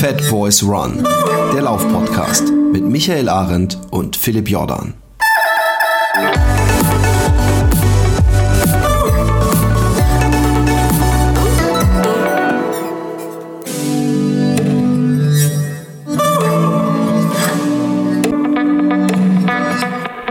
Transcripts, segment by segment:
Fat Boys Run, der Laufpodcast mit Michael Arendt und Philipp Jordan.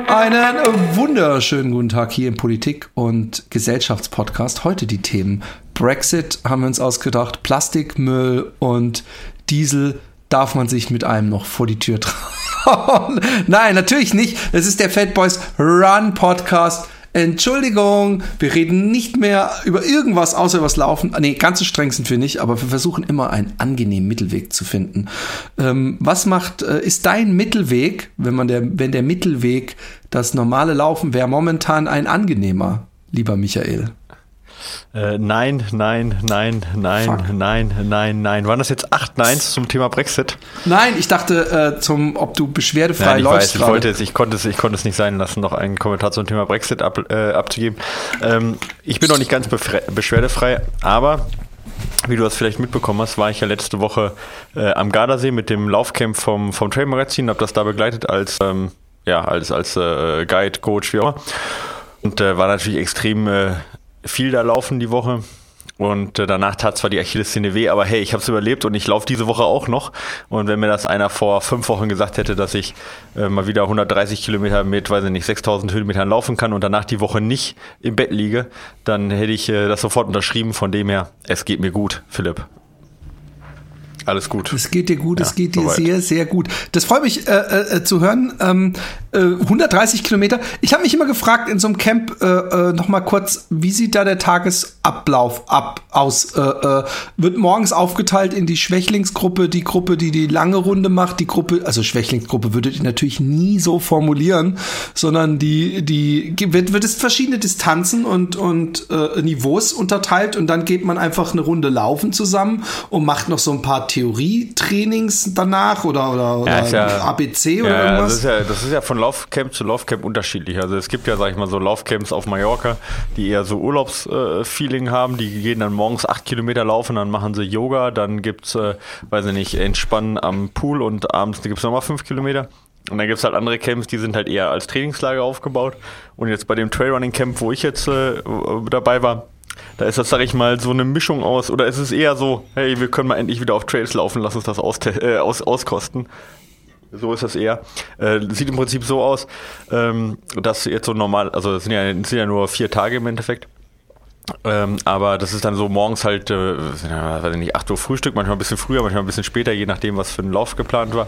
Einen wunderschönen guten Tag hier im Politik- und Gesellschaftspodcast. Heute die Themen Brexit haben wir uns ausgedacht, Plastikmüll und Diesel. Darf man sich mit einem noch vor die Tür trauen? Nein, natürlich nicht. Es ist der Fat Boys Run Podcast. Entschuldigung, wir reden nicht mehr über irgendwas außer was Laufen. Nee, ganz so streng sind wir nicht, aber wir versuchen immer einen angenehmen Mittelweg zu finden. Ähm, was macht, äh, ist dein Mittelweg, wenn man der, wenn der Mittelweg das normale Laufen wäre, momentan ein angenehmer, lieber Michael? Äh, nein, nein, nein, nein, Fuck. nein, nein, nein. Waren das jetzt acht Neins zum Thema Brexit? Nein, ich dachte, äh, zum, ob du beschwerdefrei Nein, ich läufst. Weiß, ich, wollte es, ich, konnte es, ich konnte es nicht sein lassen, noch einen Kommentar zum Thema Brexit ab, äh, abzugeben. Ähm, ich bin noch nicht ganz beschwerdefrei, aber wie du das vielleicht mitbekommen hast, war ich ja letzte Woche äh, am Gardasee mit dem Laufcamp vom, vom Trail Magazin, habe das da begleitet als, ähm, ja, als, als äh, Guide, Coach, wie auch immer. Und äh, war natürlich extrem äh, viel da laufen die Woche. Und äh, danach tat zwar die Achillessehne weh, aber hey, ich habe es überlebt und ich laufe diese Woche auch noch. Und wenn mir das einer vor fünf Wochen gesagt hätte, dass ich äh, mal wieder 130 Kilometer mit, weiß ich nicht, 6000 Höhenmetern laufen kann und danach die Woche nicht im Bett liege, dann hätte ich äh, das sofort unterschrieben. Von dem her, es geht mir gut, Philipp. Alles gut. Es geht dir gut, ja, es geht dir soweit. sehr, sehr gut. Das freut mich äh, äh, zu hören. Ähm, äh, 130 Kilometer. Ich habe mich immer gefragt in so einem Camp äh, äh, noch mal kurz, wie sieht da der Tagesablauf ab aus? Äh, äh, wird morgens aufgeteilt in die Schwächlingsgruppe, die Gruppe, die die lange Runde macht, die Gruppe, also Schwächlingsgruppe würdet ihr natürlich nie so formulieren, sondern die die wird, wird es verschiedene Distanzen und und äh, Niveaus unterteilt und dann geht man einfach eine Runde laufen zusammen und macht noch so ein paar Theorietrainings danach oder, oder, oder ja, ABC oder ja, irgendwas? Das ist, ja, das ist ja von Laufcamp zu Laufcamp unterschiedlich. Also es gibt ja, sag ich mal, so Laufcamps auf Mallorca, die eher so Urlaubsfeeling äh, haben. Die gehen dann morgens acht Kilometer laufen, dann machen sie Yoga, dann gibt es, äh, weiß ich nicht, Entspannen am Pool und abends gibt es nochmal fünf Kilometer. Und dann gibt es halt andere Camps, die sind halt eher als Trainingslager aufgebaut. Und jetzt bei dem Trailrunning Camp, wo ich jetzt äh, dabei war, da ist das, sag ich mal, so eine Mischung aus, oder ist es eher so, hey, wir können mal endlich wieder auf Trails laufen, lass uns das aus, äh, aus, auskosten. So ist das eher. Äh, sieht im Prinzip so aus, ähm, dass jetzt so normal, also es sind ja, sind ja nur vier Tage im Endeffekt. Ähm, aber das ist dann so morgens halt, äh, weiß ich nicht, 8 Uhr Frühstück, manchmal ein bisschen früher, manchmal ein bisschen später, je nachdem, was für ein Lauf geplant war.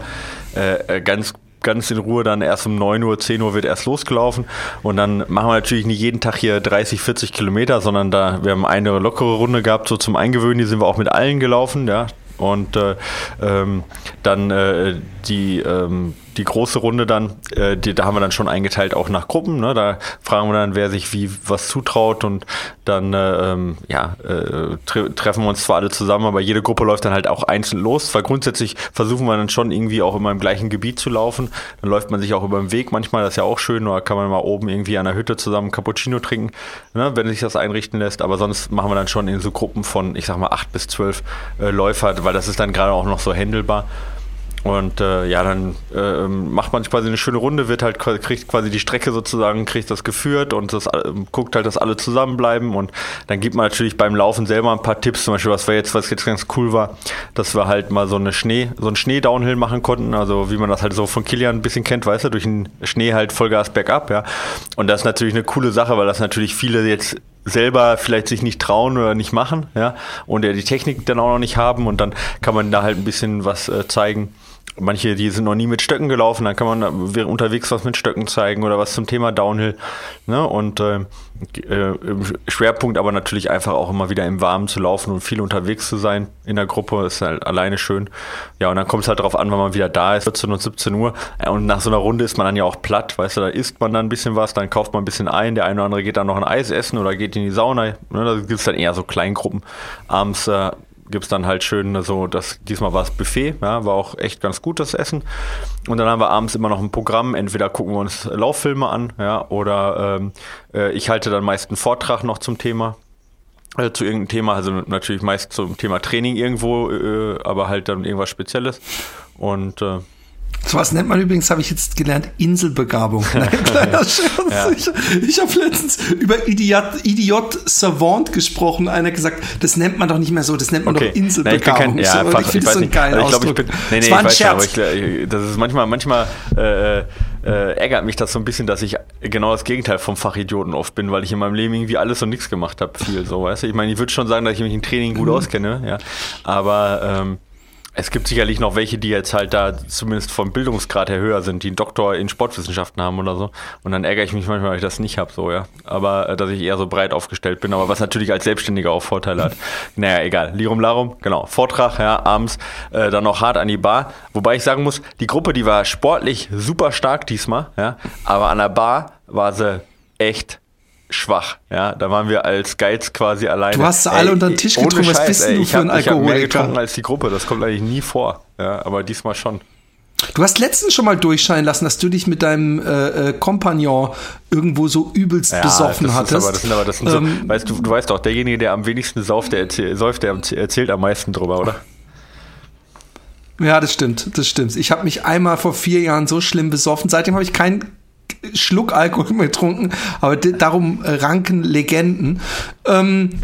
Äh, äh ganz ganz in Ruhe dann erst um 9 Uhr, 10 Uhr wird erst losgelaufen. Und dann machen wir natürlich nicht jeden Tag hier 30, 40 Kilometer, sondern da, wir haben eine lockere Runde gehabt, so zum Eingewöhnen, die sind wir auch mit allen gelaufen, ja. Und äh, ähm, dann äh, die, ähm, die große Runde dann, äh, die, da haben wir dann schon eingeteilt auch nach Gruppen. Ne? Da fragen wir dann, wer sich wie was zutraut und dann äh, ähm, ja, äh, tre treffen wir uns zwar alle zusammen, aber jede Gruppe läuft dann halt auch einzeln los. Weil grundsätzlich versuchen wir dann schon irgendwie auch immer im gleichen Gebiet zu laufen. Dann läuft man sich auch über den Weg manchmal, das ist ja auch schön, oder kann man mal oben irgendwie an der Hütte zusammen Cappuccino trinken, ne? wenn sich das einrichten lässt. Aber sonst machen wir dann schon in so Gruppen von, ich sag mal, acht bis zwölf äh, Läufer, weil das ist dann gerade auch noch so händelbar. Und äh, ja, dann äh, macht man quasi eine schöne Runde, wird halt kriegt quasi die Strecke sozusagen, kriegt das geführt und das äh, guckt halt, dass alle zusammenbleiben. Und dann gibt man natürlich beim Laufen selber ein paar Tipps, zum Beispiel was wir jetzt, was jetzt ganz cool war, dass wir halt mal so eine Schnee, so einen Schnee-Downhill machen konnten, also wie man das halt so von Kilian ein bisschen kennt, weißt du, durch den Schnee halt Vollgas bergab, ja. Und das ist natürlich eine coole Sache, weil das natürlich viele jetzt selber vielleicht sich nicht trauen oder nicht machen, ja, und ja die Technik dann auch noch nicht haben. Und dann kann man da halt ein bisschen was äh, zeigen Manche, die sind noch nie mit Stöcken gelaufen, dann kann man unterwegs was mit Stöcken zeigen oder was zum Thema Downhill. Ne? Und äh, äh, Schwerpunkt aber natürlich einfach auch immer wieder im Warmen zu laufen und viel unterwegs zu sein in der Gruppe, ist halt alleine schön. Ja, und dann kommt es halt darauf an, wann man wieder da ist, 14 und 17 Uhr. Und nach so einer Runde ist man dann ja auch platt, weißt du, da isst man dann ein bisschen was, dann kauft man ein bisschen ein, der eine oder andere geht dann noch ein Eis essen oder geht in die Sauna. Ne? Da gibt es dann eher so Kleingruppen abends. Äh, gibt es dann halt schön so, das, diesmal war es Buffet, ja, war auch echt ganz gut das Essen. Und dann haben wir abends immer noch ein Programm, entweder gucken wir uns Lauffilme an, ja, oder ähm, äh, ich halte dann meist einen Vortrag noch zum Thema. äh, zu irgendeinem Thema, also natürlich meist zum Thema Training irgendwo, äh, aber halt dann irgendwas Spezielles. Und äh, so was nennt man übrigens, habe ich jetzt gelernt, Inselbegabung. Ein kleiner Scherz. Ja. Ich, ich habe letztens über Idiot, Idiot Savant gesprochen. Einer gesagt, das nennt man doch nicht mehr so, das nennt man okay. doch Inselbegabung. Nee, ich, kein, ja, so, ich finde das so einen geilen also ich Ausdruck. Glaub, bin, nee, nee, das war ein Scherz. Aber ich, das ist manchmal, manchmal äh, äh, ärgert mich das so ein bisschen, dass ich genau das Gegenteil vom Fachidioten oft bin, weil ich in meinem Leben irgendwie alles und nichts gemacht habe, viel so, weißt du. Ich meine, ich würde schon sagen, dass ich mich im Training gut mhm. auskenne, ja, aber ähm, es gibt sicherlich noch welche, die jetzt halt da zumindest vom Bildungsgrad her höher sind, die einen Doktor in Sportwissenschaften haben oder so. Und dann ärgere ich mich manchmal, weil ich das nicht habe, so, ja. Aber äh, dass ich eher so breit aufgestellt bin, aber was natürlich als Selbstständiger auch Vorteile hat. Naja, egal. Lirum Larum, genau. Vortrag, ja, abends äh, dann noch hart an die Bar. Wobei ich sagen muss, die Gruppe, die war sportlich super stark diesmal, ja. Aber an der Bar war sie echt schwach. Ja, da waren wir als Geiz quasi alleine. Du hast alle ey, unter den Tisch getrunken. Scheiß, Was bist ey, du für hab, ein Alkoholiker? Ich habe mehr getrunken als die Gruppe. Das kommt eigentlich nie vor. Ja, aber diesmal schon. Du hast letztens schon mal durchscheinen lassen, dass du dich mit deinem äh, äh Kompagnon irgendwo so übelst ja, besoffen das hattest. Aber, das sind aber das sind so, ähm, weißt du, du weißt doch, derjenige, der am wenigsten sauft, der erzählt, säuft, der erzählt am meisten drüber, oder? Ja, das stimmt, das stimmt. Ich habe mich einmal vor vier Jahren so schlimm besoffen. Seitdem habe ich keinen Schluck Alkohol getrunken, aber darum ranken Legenden. Ähm, äh,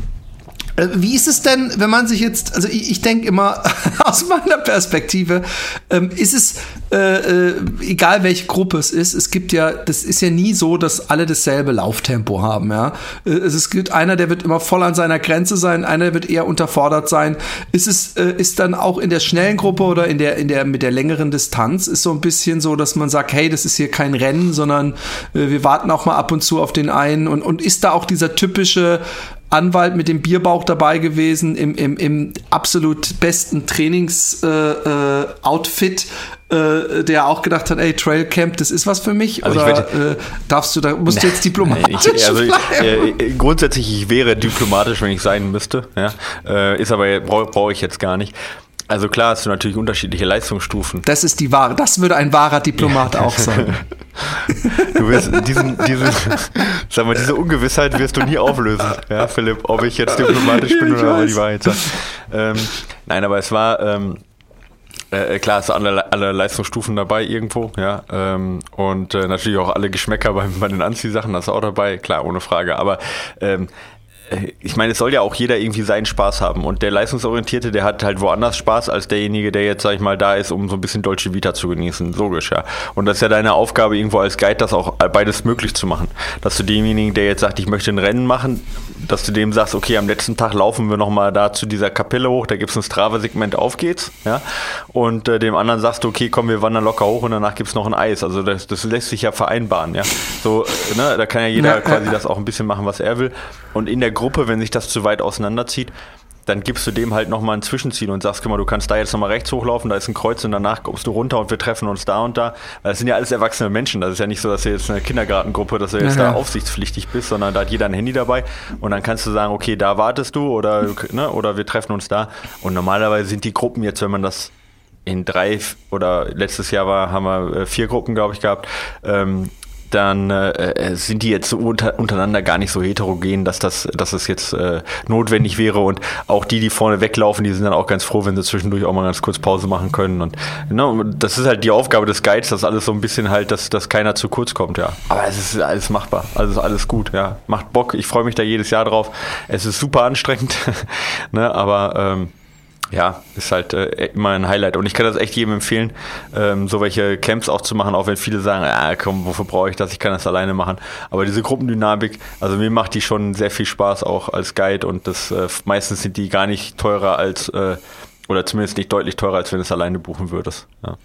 wie ist es denn, wenn man sich jetzt, also ich, ich denke immer aus meiner Perspektive, ähm, ist es, äh, äh, egal welche Gruppe es ist, es gibt ja, das ist ja nie so, dass alle dasselbe Lauftempo haben, ja. Äh, es gibt einer, der wird immer voll an seiner Grenze sein, einer wird eher unterfordert sein. Ist es, äh, ist dann auch in der schnellen Gruppe oder in der, in der, mit der längeren Distanz, ist so ein bisschen so, dass man sagt, hey, das ist hier kein Rennen, sondern äh, wir warten auch mal ab und zu auf den einen und, und ist da auch dieser typische, Anwalt mit dem Bierbauch dabei gewesen, im, im, im absolut besten Trainings-Outfit, äh, äh, äh, der auch gedacht hat, ey, Trailcamp, das ist was für mich? Also Oder werde, äh, darfst du da, musst du jetzt diplomatisch ich, also ich, äh, Grundsätzlich, ich wäre diplomatisch, wenn ich sein müsste. Ja? Äh, ist aber, brauche brauch ich jetzt gar nicht. Also klar hast du natürlich unterschiedliche Leistungsstufen. Das ist die wahre, das würde ein wahrer Diplomat auch sagen. Du wirst diesen, diesen, sag mal, diese Ungewissheit wirst du nie auflösen, ja, Philipp, ob ich jetzt diplomatisch bin oder aber die Wahrheit sage. Ähm, nein, aber es war, ähm, äh, äh klar, es sind alle, alle Leistungsstufen dabei irgendwo, ja. Ähm, und äh, natürlich auch alle Geschmäcker bei, bei den Anziehsachen, das ist auch dabei, klar, ohne Frage. Aber ähm, äh, ich meine, es soll ja auch jeder irgendwie seinen Spaß haben. Und der Leistungsorientierte, der hat halt woanders Spaß als derjenige, der jetzt, sag ich mal, da ist, um so ein bisschen Deutsche Vita zu genießen. Logisch, ja. Und das ist ja deine Aufgabe, irgendwo als Guide das auch beides möglich zu machen. Dass du demjenigen, der jetzt sagt, ich möchte ein Rennen machen, dass du dem sagst, okay, am letzten Tag laufen wir nochmal da zu dieser Kapelle hoch, da gibt es ein Strava-Segment, auf geht's, ja. Und äh, dem anderen sagst du, okay, komm, wir wandern locker hoch und danach gibt es noch ein Eis. Also das, das lässt sich ja vereinbaren, ja. So, äh, ne, da kann ja jeder ja, quasi ja. das auch ein bisschen machen, was er will. Und in der Gruppe, wenn sich das zu weit auseinanderzieht, dann gibst du dem halt nochmal ein Zwischenziel und sagst, guck mal, du kannst da jetzt nochmal rechts hochlaufen, da ist ein Kreuz und danach kommst du runter und wir treffen uns da und da. Weil das sind ja alles erwachsene Menschen. Das ist ja nicht so, dass du jetzt eine Kindergartengruppe, dass du jetzt ja, da aufsichtspflichtig bist, sondern da hat jeder ein Handy dabei und dann kannst du sagen, okay, da wartest du oder, ne, oder wir treffen uns da. Und normalerweise sind die Gruppen jetzt, wenn man das in drei oder letztes Jahr war, haben wir äh, vier Gruppen, glaube ich, gehabt. Ähm, dann äh, äh, sind die jetzt unter, untereinander gar nicht so heterogen, dass das, dass das jetzt äh, notwendig wäre. Und auch die, die vorne weglaufen, die sind dann auch ganz froh, wenn sie zwischendurch auch mal ganz kurz Pause machen können. Und ne, das ist halt die Aufgabe des Guides, dass alles so ein bisschen halt, dass, dass keiner zu kurz kommt, ja. Aber es ist alles machbar, also alles gut, ja. Macht Bock, ich freue mich da jedes Jahr drauf. Es ist super anstrengend, ne, aber ähm, ja, ist halt äh, immer ein Highlight. Und ich kann das echt jedem empfehlen, ähm, so welche Camps auch zu machen, auch wenn viele sagen, ah, komm, wofür brauche ich das? Ich kann das alleine machen. Aber diese Gruppendynamik, also mir macht die schon sehr viel Spaß auch als Guide und das äh, meistens sind die gar nicht teurer als, äh, oder zumindest nicht deutlich teurer, als wenn du es alleine buchen würdest. Ja.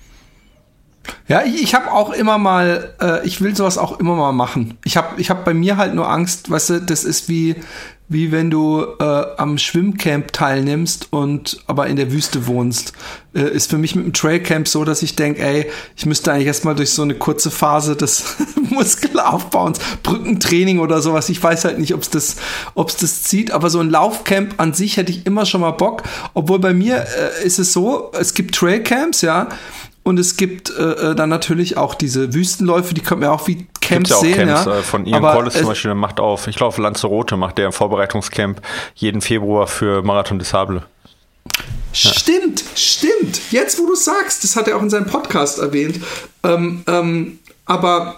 Ja, ich, ich habe auch immer mal, äh, ich will sowas auch immer mal machen. Ich habe ich hab bei mir halt nur Angst, weißt du, das ist wie, wie wenn du äh, am Schwimmcamp teilnimmst und aber in der Wüste wohnst. Äh, ist für mich mit dem Trailcamp so, dass ich denke, ey, ich müsste eigentlich erstmal durch so eine kurze Phase des Muskelaufbauens, Brückentraining oder sowas. Ich weiß halt nicht, ob es das, ob's das zieht, aber so ein Laufcamp an sich hätte ich immer schon mal Bock. Obwohl bei mir äh, ist es so, es gibt Trailcamps, ja, und es gibt äh, äh dann natürlich auch diese Wüstenläufe, die können wir auch wie Camps ja auch sehen. Camps, ja. äh, von Ian Aber Collis zum Beispiel, der macht auf, ich glaube, Lanzarote macht der im Vorbereitungscamp jeden Februar für Marathon des Sable. Stimmt, stimmt. Jetzt, wo du sagst, das hat er auch in seinem Podcast erwähnt. Ähm, ähm, aber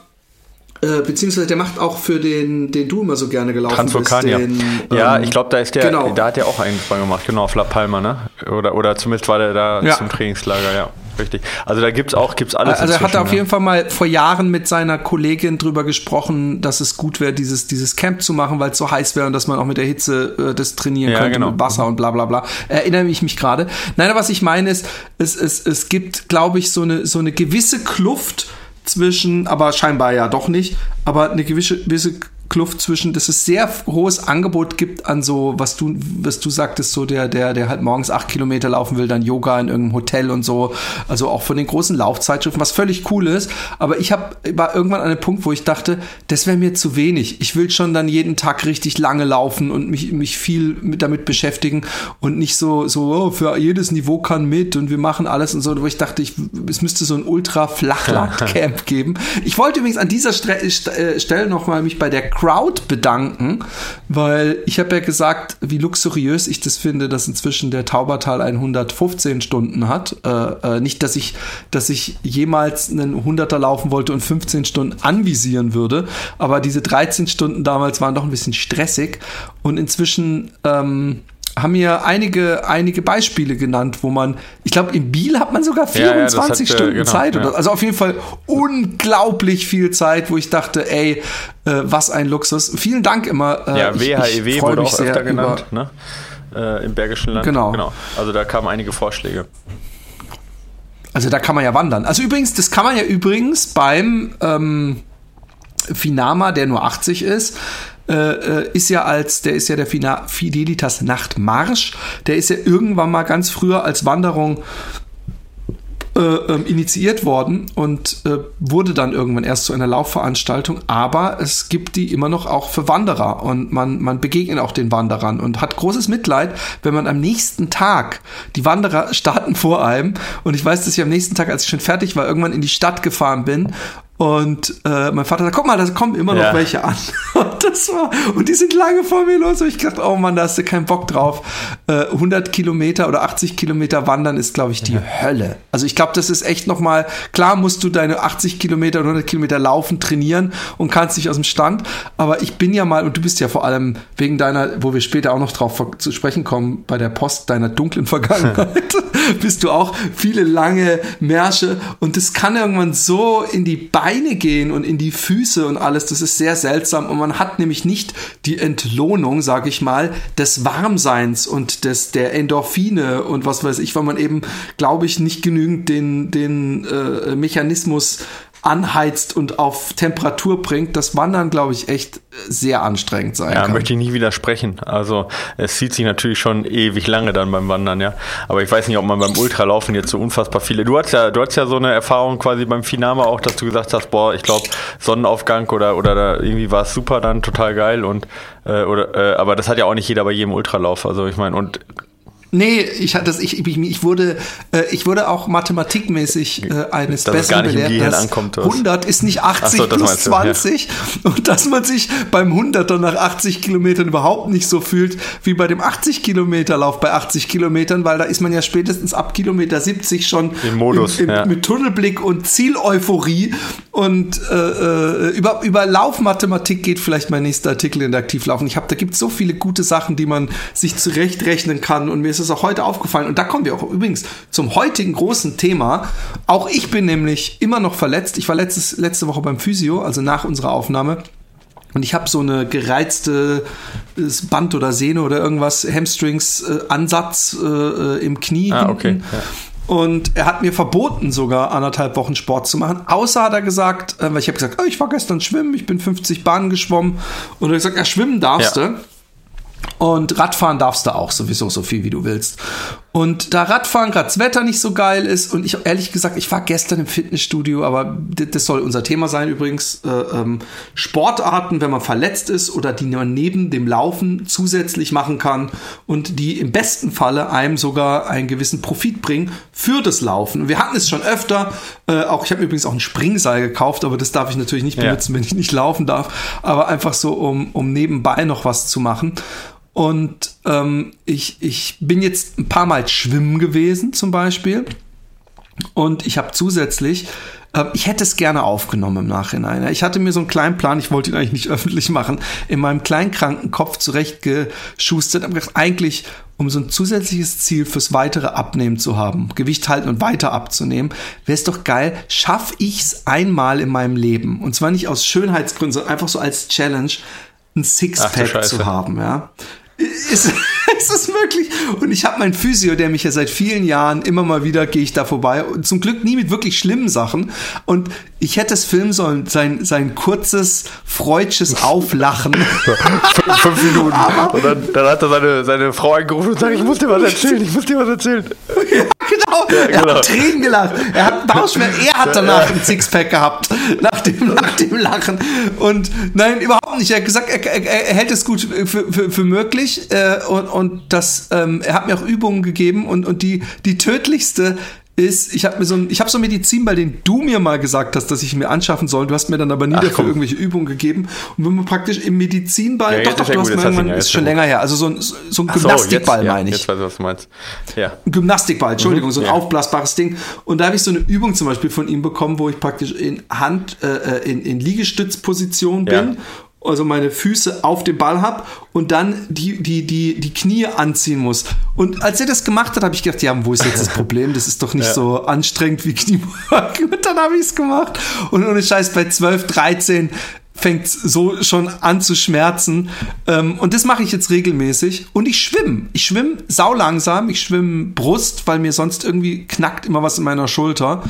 äh, beziehungsweise der macht auch für den, den du immer so gerne gelaufen Transvulkanier. bist. Den, ja, ähm, ich glaube, da ist der, genau. da hat er auch einen Spann gemacht, genau, auf La Palma, ne? Oder, oder zumindest war der da Ja. zum Trainingslager, ja. Richtig. Also da gibt's auch, gibt's alles. Also er hat inzwischen, auf jeden Fall mal vor Jahren mit seiner Kollegin drüber gesprochen, dass es gut wäre, dieses, dieses Camp zu machen, weil es so heiß wäre und dass man auch mit der Hitze äh, das trainieren Ja, könnte genau. mit Wasser und bla bla bla. Erinnere ich mich gerade. Nein, aber was ich meine ist, es, es, es gibt, glaube ich, so eine, so eine gewisse Kluft zwischen, aber scheinbar ja doch nicht, aber eine gewisse, gewisse Kluft zwischen, dass es sehr hohes Angebot gibt an so, was du, was du sagtest, so der, der, der halt morgens acht Kilometer laufen will, dann Yoga in irgendeinem Hotel und so. Also auch von den großen Laufzeitschriften, was völlig cool ist. Aber ich hab, war irgendwann an einem Punkt, wo ich dachte, das wäre mir zu wenig. Ich will schon dann jeden Tag richtig lange laufen und mich, mich viel mit, damit beschäftigen und nicht so, so, oh, für jedes Niveau kann mit und wir machen alles und so, wo ich dachte, ich, es müsste so ein Ultra-Flachland-Camp geben. Ich wollte übrigens an dieser Stre St äh, Stelle nochmal mich bei der Crowd bedanken, weil ich habe ja gesagt, wie luxuriös ich das finde, dass inzwischen der Taubertal 115 Stunden hat. Äh, äh, nicht, dass ich, dass ich jemals einen 100er laufen wollte und 15 Stunden anvisieren würde, aber diese 13 Stunden damals waren doch ein bisschen stressig und inzwischen ähm, haben mir einige, einige Beispiele genannt, wo man, ich glaube, in Biel hat man sogar Ja, ja, das 24 hat, äh, Stunden genau, Zeit. ja. Oder, also auf jeden Fall unglaublich viel Zeit, wo ich dachte, ey, äh, was ein Luxus. Vielen Dank immer. Äh, Ja, WHEW freu wurde auch öfter über- genannt, ne? Äh, Im Bergischen Land. Genau. genau. Also da kamen einige Vorschläge. Also da kann man ja wandern. Also übrigens, das kann man ja übrigens beim ähm, Finama, der nur 80 ist, äh, äh, ist ja als, der ist ja der Fidelitas Nachtmarsch, der ist ja irgendwann mal ganz früher als Wanderung äh, ähm, initiiert worden und äh, wurde dann irgendwann erst zu einer Laufveranstaltung, aber es gibt die immer noch auch für Wanderer und man, man begegnet auch den Wanderern und hat großes Mitleid, wenn man am nächsten Tag, die Wanderer starten vor einem und ich weiß, dass ich am nächsten Tag, als ich schon fertig war, irgendwann in die Stadt gefahren bin und äh, mein Vater sagt, guck mal, da kommen immer noch Ja. welche an. Und das war, und die sind lange vor mir los. Und ich dachte, oh Mann, da hast du keinen Bock drauf. Äh, 100 Kilometer oder 80 Kilometer wandern ist, glaube ich, die Hölle. Also ich glaube, das ist echt nochmal, klar musst du deine 80 Kilometer oder 100 Kilometer laufen, trainieren und kannst nicht aus dem Stand. Aber ich bin ja mal, und du bist ja vor allem wegen deiner, wo wir später auch noch drauf zu sprechen kommen, bei der Post deiner dunklen Vergangenheit, bist du auch viele lange Märsche. Und das kann irgendwann so in die Beine gehen und in die Füße und alles. Das ist sehr seltsam. Und man hat nämlich nicht die Entlohnung, sage ich mal, des Warmseins und des, der Endorphine und was weiß ich, weil man eben, glaube ich, nicht genügend den, den äh, Mechanismus anheizt und auf Temperatur bringt, das Wandern, glaube ich, echt sehr anstrengend sein Ja, kann. möchte ich nie widersprechen. Also es zieht sich natürlich schon ewig lange dann beim Wandern, ja. Aber ich weiß nicht, ob man beim Ultralaufen jetzt so unfassbar viele. Du hast ja, du hast ja so eine Erfahrung quasi beim Finama auch, dass du gesagt hast, boah, ich glaube Sonnenaufgang oder oder da irgendwie war es super dann, total geil und äh, oder äh, aber das hat ja auch nicht jeder bei jedem Ultralauf. Also ich meine und Nee, ich hatte ich, ich, ich wurde, äh, ich wurde auch mathematikmäßig äh, eines Dass es Besseren belehrt. Dass ankommt, oder was? 100 ist nicht 80 so, plus meinst du, ja. 20 und dass man sich beim 100er nach 80 Kilometern überhaupt nicht so fühlt wie bei dem 80 Kilometer Lauf bei 80 Kilometern, weil da ist man ja spätestens ab Kilometer 70 schon Im Modus, im, im, ja. mit Tunnelblick und Zieleuphorie und äh, äh, über, über Laufmathematik geht vielleicht mein nächster Artikel in der Aktivlaufen. Ich habe, da gibt es so viele gute Sachen, die man sich zurechtrechnen kann und mir ist es auch heute aufgefallen und da kommen wir auch übrigens zum heutigen großen Thema. Auch ich bin nämlich immer noch verletzt. Ich war letztes, letzte Woche beim Physio, also nach unserer Aufnahme. Und ich habe so eine gereizte äh, Band oder Sehne oder irgendwas, Hamstrings-Ansatz äh, äh, im Knie. Ah, okay, ja. Und er hat mir verboten, sogar anderthalb Wochen Sport zu machen. Außer hat er gesagt, äh, weil ich habe gesagt, oh, ich war gestern schwimmen, ich bin 50 Bahnen geschwommen. Und er hat gesagt, ja, schwimmen darfst Ja. du. Und Radfahren darfst du auch sowieso so viel, wie du willst. Und da Radfahren gerade das Wetter nicht so geil ist und ich ehrlich gesagt, ich war gestern im Fitnessstudio, aber das soll unser Thema sein übrigens, äh, ähm, Sportarten, wenn man verletzt ist oder die man neben dem Laufen zusätzlich machen kann und die im besten Falle einem sogar einen gewissen Profit bringen für das Laufen. Und wir hatten es schon öfter, äh, auch ich habe übrigens auch ein Springseil gekauft, aber das darf ich natürlich nicht benutzen, ja. wenn ich nicht laufen darf, aber einfach so, um, um nebenbei noch was zu machen. Und ähm, ich, ich bin jetzt ein paar Mal schwimmen gewesen zum Beispiel. Und ich habe zusätzlich, äh, ich hätte es gerne aufgenommen im Nachhinein. Ich hatte mir so einen kleinen Plan, ich wollte ihn eigentlich nicht öffentlich machen, in meinem kleinen kranken Kopf zurechtgeschustert. Aber gedacht, eigentlich, um so ein zusätzliches Ziel fürs weitere Abnehmen zu haben, Gewicht halten und weiter abzunehmen, wäre es doch geil, schaffe ich es einmal in meinem Leben. Und zwar nicht aus Schönheitsgründen, sondern einfach so als Challenge, ein Sixpack zu haben, ja. Ist, ist es möglich? Und ich habe meinen Physio, der mich ja seit vielen Jahren immer mal wieder gehe ich da vorbei. Und zum Glück nie mit wirklich schlimmen Sachen. Und ich hätte es filmen sollen, sein, sein kurzes, freudsches Auflachen. Fünf Minuten. und dann, dann, hat er seine, seine Frau angerufen und sagt, ich muss dir was erzählen, ich muss dir was erzählen. Ja, genau. Ja, genau. Er hat Tränen gelacht. Er hat Bauchschmerzen. Er hat danach ein Sixpack gehabt. Nach dem, nach dem Lachen. Und nein, überhaupt nicht. Er hat gesagt, er, er, er hält es gut für, für, für möglich. Äh, und, und das, ähm, er hat mir auch Übungen gegeben. Und, und die, die tödlichste ist, ich habe mir so ein, ich habe so einen Medizinball, den du mir mal gesagt hast, dass ich mir anschaffen soll. Du hast mir dann aber nie Ach, dafür irgendwelche Übungen gegeben. Und wenn man praktisch im Medizinball, ja, doch, doch, du hast mir irgendwann, ist schon länger her, also so ein, so ein Gymnastikball, so, meine ich. Jetzt weiß ich, was du meinst. Ja. Ein Gymnastikball, Entschuldigung, mhm, so ein ja. aufblasbares Ding. Und da habe ich so eine Übung zum Beispiel von ihm bekommen, wo ich praktisch in Hand, äh, äh in, in Liegestützposition bin also meine Füße auf dem Ball habe und dann die, die, die, die Knie anziehen muss. Und als er das gemacht hat, habe ich gedacht, ja, wo ist jetzt das Problem? Das ist doch nicht ja. so anstrengend wie Kniebeugen. Und dann habe ich es gemacht. Und ohne Scheiß, bei 12, 13 fängt so schon an zu schmerzen. Ähm, und das mache ich jetzt regelmäßig. Und ich schwimme. Ich schwimme saulangsam. Ich schwimme Brust, weil mir sonst irgendwie knackt immer was in meiner Schulter.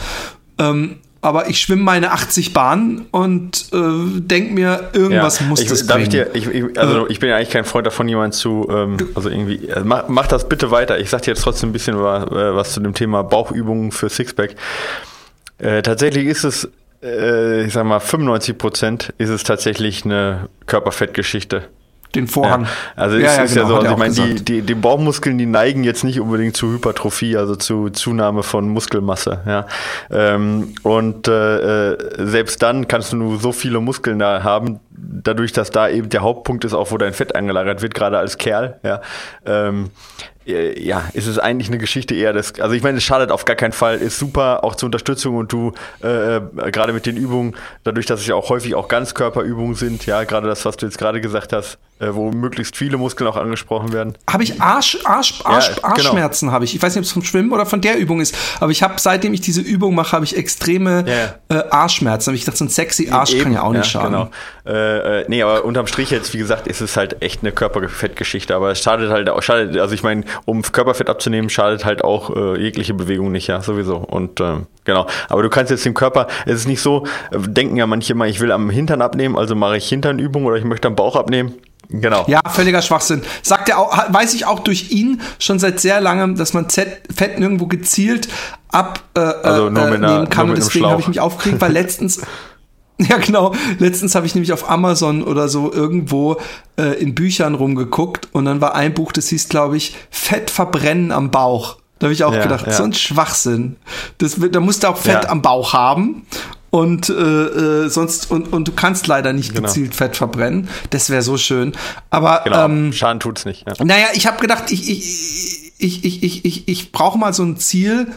Ähm, aber ich schwimme meine 80 Bahnen und äh, denke mir, irgendwas ja, muss ich, das darf ich dir, ich, ich, also äh, ich bin ja eigentlich kein Freund davon, jemand zu, ähm, also irgendwie, also mach, mach, das bitte weiter. Ich sag dir jetzt trotzdem ein bisschen was, äh, was zu dem Thema Bauchübungen für Sixpack. Äh, tatsächlich ist es, äh, ich sag mal, 95 Prozent ist es tatsächlich eine Körperfettgeschichte den Vorhang. Ja, also ja, es ist genau, ja so, also ich meine, die, die, die Bauchmuskeln, die neigen jetzt nicht unbedingt zu Hypertrophie, also zu Zunahme von Muskelmasse. Ja. Ähm, und äh, äh, selbst dann kannst du nur so viele Muskeln da haben, dadurch, dass da eben der Hauptpunkt ist, auch wo dein Fett angelagert wird, gerade als Kerl. Ja. Ähm, äh, ja, ist es eigentlich eine Geschichte eher des, also ich meine, es schadet auf gar keinen Fall, ist super, auch zur Unterstützung und du, äh, äh, gerade mit den Übungen, dadurch, dass es ja auch häufig auch Ganzkörperübungen sind, ja, gerade das, was du jetzt gerade gesagt hast, äh, wo möglichst viele Muskeln auch angesprochen werden. Habe ich Arsch, Arsch, Arsch, ja, genau. Arschschmerzen genau. habe ich. Ich weiß nicht, ob es vom Schwimmen oder von der Übung ist, aber ich habe, seitdem ich diese Übung mache, habe ich extreme ja. äh, Arschschmerzen. Aber ich dachte, so ein sexy Arsch Eben, kann ja auch nicht ja, schaden. Genau. Äh, äh, nee, aber unterm Strich jetzt, wie gesagt, ist es halt echt eine Körperfettgeschichte, aber es schadet halt auch, schadet, also ich meine, um Körperfett abzunehmen, schadet halt auch äh, jegliche Bewegung nicht, ja, sowieso. Und ähm, genau. Aber du kannst jetzt dem Körper, es ist nicht so, äh, denken ja manche immer, ich will am Hintern abnehmen, also mache ich Hinternübung oder ich möchte am Bauch abnehmen. Genau. Ja, völliger Schwachsinn. Sagt er auch, weiß ich auch durch ihn schon seit sehr langem, dass man Z Fett nirgendwo gezielt ab äh, also äh, nehmen kann. Und deswegen habe ich mich aufgeregt, weil letztens. Ja, genau. Letztens habe ich nämlich auf Amazon oder so irgendwo äh, in Büchern rumgeguckt und dann war ein Buch, das hieß, glaube ich, Fett verbrennen am Bauch. Da habe ich auch ja, gedacht, ja. so ein Schwachsinn. Das, da musst du auch Fett ja. am Bauch haben und äh, äh, sonst und, und du kannst leider nicht genau. gezielt Fett verbrennen. Das wäre so schön. Aber genau. ähm, Schaden tut's nicht. Ja. Naja, ich habe gedacht, ich ich ich ich ich ich, ich brauche mal so ein Ziel,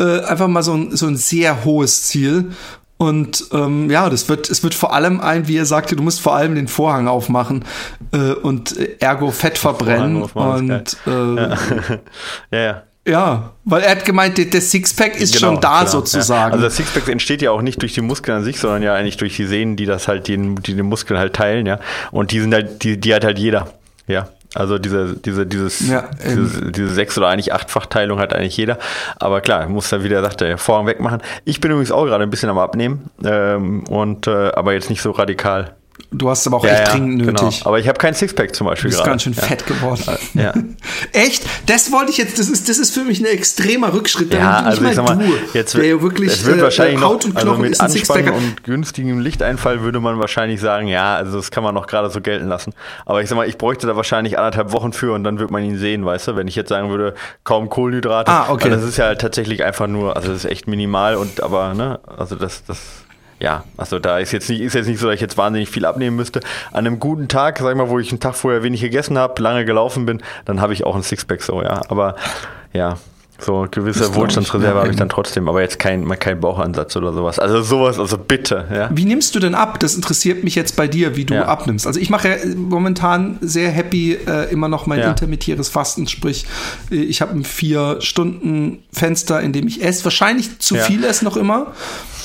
äh, einfach mal so ein so ein sehr hohes Ziel. Und ähm, ja, das wird, es wird vor allem ein, wie er sagte, du musst vor allem den Vorhang aufmachen äh, und ergo Fett verbrennen. Und äh, ja. ja, ja. Ja, weil er hat gemeint, der Sixpack ist genau, schon da genau, sozusagen. Ja. Also das Sixpack entsteht ja auch nicht durch die Muskeln an sich, sondern ja eigentlich durch die Sehnen, die das halt den, die den Muskeln halt teilen, ja. Und die sind halt, die, die hat halt jeder, ja. Also diese, diese, dieses, ja, diese, diese sechs oder eigentlich achtfach-Teilung hat eigentlich jeder. Aber klar, muss da wieder, sagt der Vorhang wegmachen. Ich bin übrigens auch gerade ein bisschen am Abnehmen, ähm, und äh, aber jetzt nicht so radikal. Du hast es aber auch Ja, echt ja, dringend genau. nötig. Aber ich habe kein Sixpack zum Du Beispiel bist gerade. ganz schön ja. fett geworden. Ja. Echt? Das wollte ich jetzt, das ist, das ist für mich ein extremer Rückschritt. Ja, also ich sag mal, du, jetzt der ja wirklich es wird äh, wahrscheinlich Haut noch, und also Knochen mit ist ein Sixpacker. und günstigem Lichteinfall würde man wahrscheinlich sagen, ja, also das kann man noch gerade so gelten lassen. Aber ich sag mal, ich bräuchte da wahrscheinlich anderthalb Wochen für und dann wird man ihn sehen, weißt du, wenn ich jetzt sagen würde, kaum Kohlenhydrate. Ah, okay. Weil das ist ja halt tatsächlich einfach nur, also das ist echt minimal und aber, ne, also das, das, ja, also da ist jetzt nicht, ist jetzt nicht so, dass ich jetzt wahnsinnig viel abnehmen müsste. An einem guten Tag, sag ich mal, wo ich einen Tag vorher wenig gegessen habe, lange gelaufen bin, dann habe ich auch ein Sixpack so, ja. Aber ja, so gewisse Wohlstandsreserve habe ich dann trotzdem, aber jetzt kein, mal kein Bauchansatz oder sowas. Also sowas, also bitte, ja. Wie nimmst du denn ab? Das interessiert mich jetzt bei dir, wie du Ja. abnimmst. Also ich mache ja momentan sehr happy äh, immer noch mein Ja. intermittieres Fasten, sprich äh, ich habe ein vier Stunden Fenster, in dem ich esse. Wahrscheinlich zu viel esse noch immer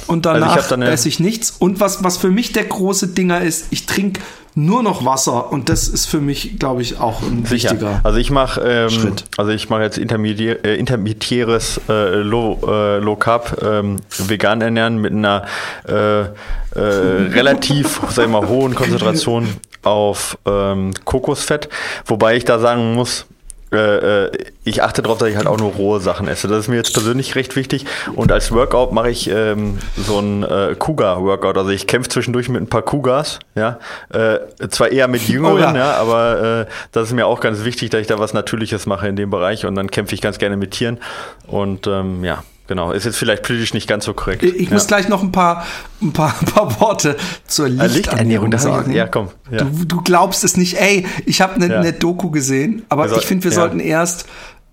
und Also ich danach da eine- esse ich nichts. Und was was für mich der große Dinger ist, ich trinke nur noch Wasser und das ist für mich, glaube ich, auch ein Sicher. wichtiger. Also ich mache ähm, Schritt. also ich mache jetzt äh, intermittieres äh, Low, äh, Low Carb ähm, vegan ernähren mit einer äh, äh, relativ sag ich mal hohen Konzentration auf ähm, Kokosfett, wobei ich da sagen muss äh, äh, ich achte darauf, dass ich halt auch nur rohe Sachen esse. Das ist mir jetzt persönlich recht wichtig. Und als Workout mache ich ähm, so ein äh, Cougar-Workout. Also ich kämpfe zwischendurch mit ein paar Cougars, ja. Äh, zwar eher mit Jüngeren, Oh ja. ja. aber äh, das ist mir auch ganz wichtig, dass ich da was Natürliches mache in dem Bereich. Und dann kämpfe ich ganz gerne mit Tieren. Und ähm, ja, genau. Ist jetzt vielleicht politisch nicht ganz so korrekt. Ich ich muss ja. gleich noch ein paar, ein paar, ein paar Worte zur Ah, Lichternährung hab ich- sagen. Ja, komm. Ja. Du, du glaubst es nicht. Ey, ich habe eine Ja. ne Doku gesehen, aber soll- ich finde, wir sollten erst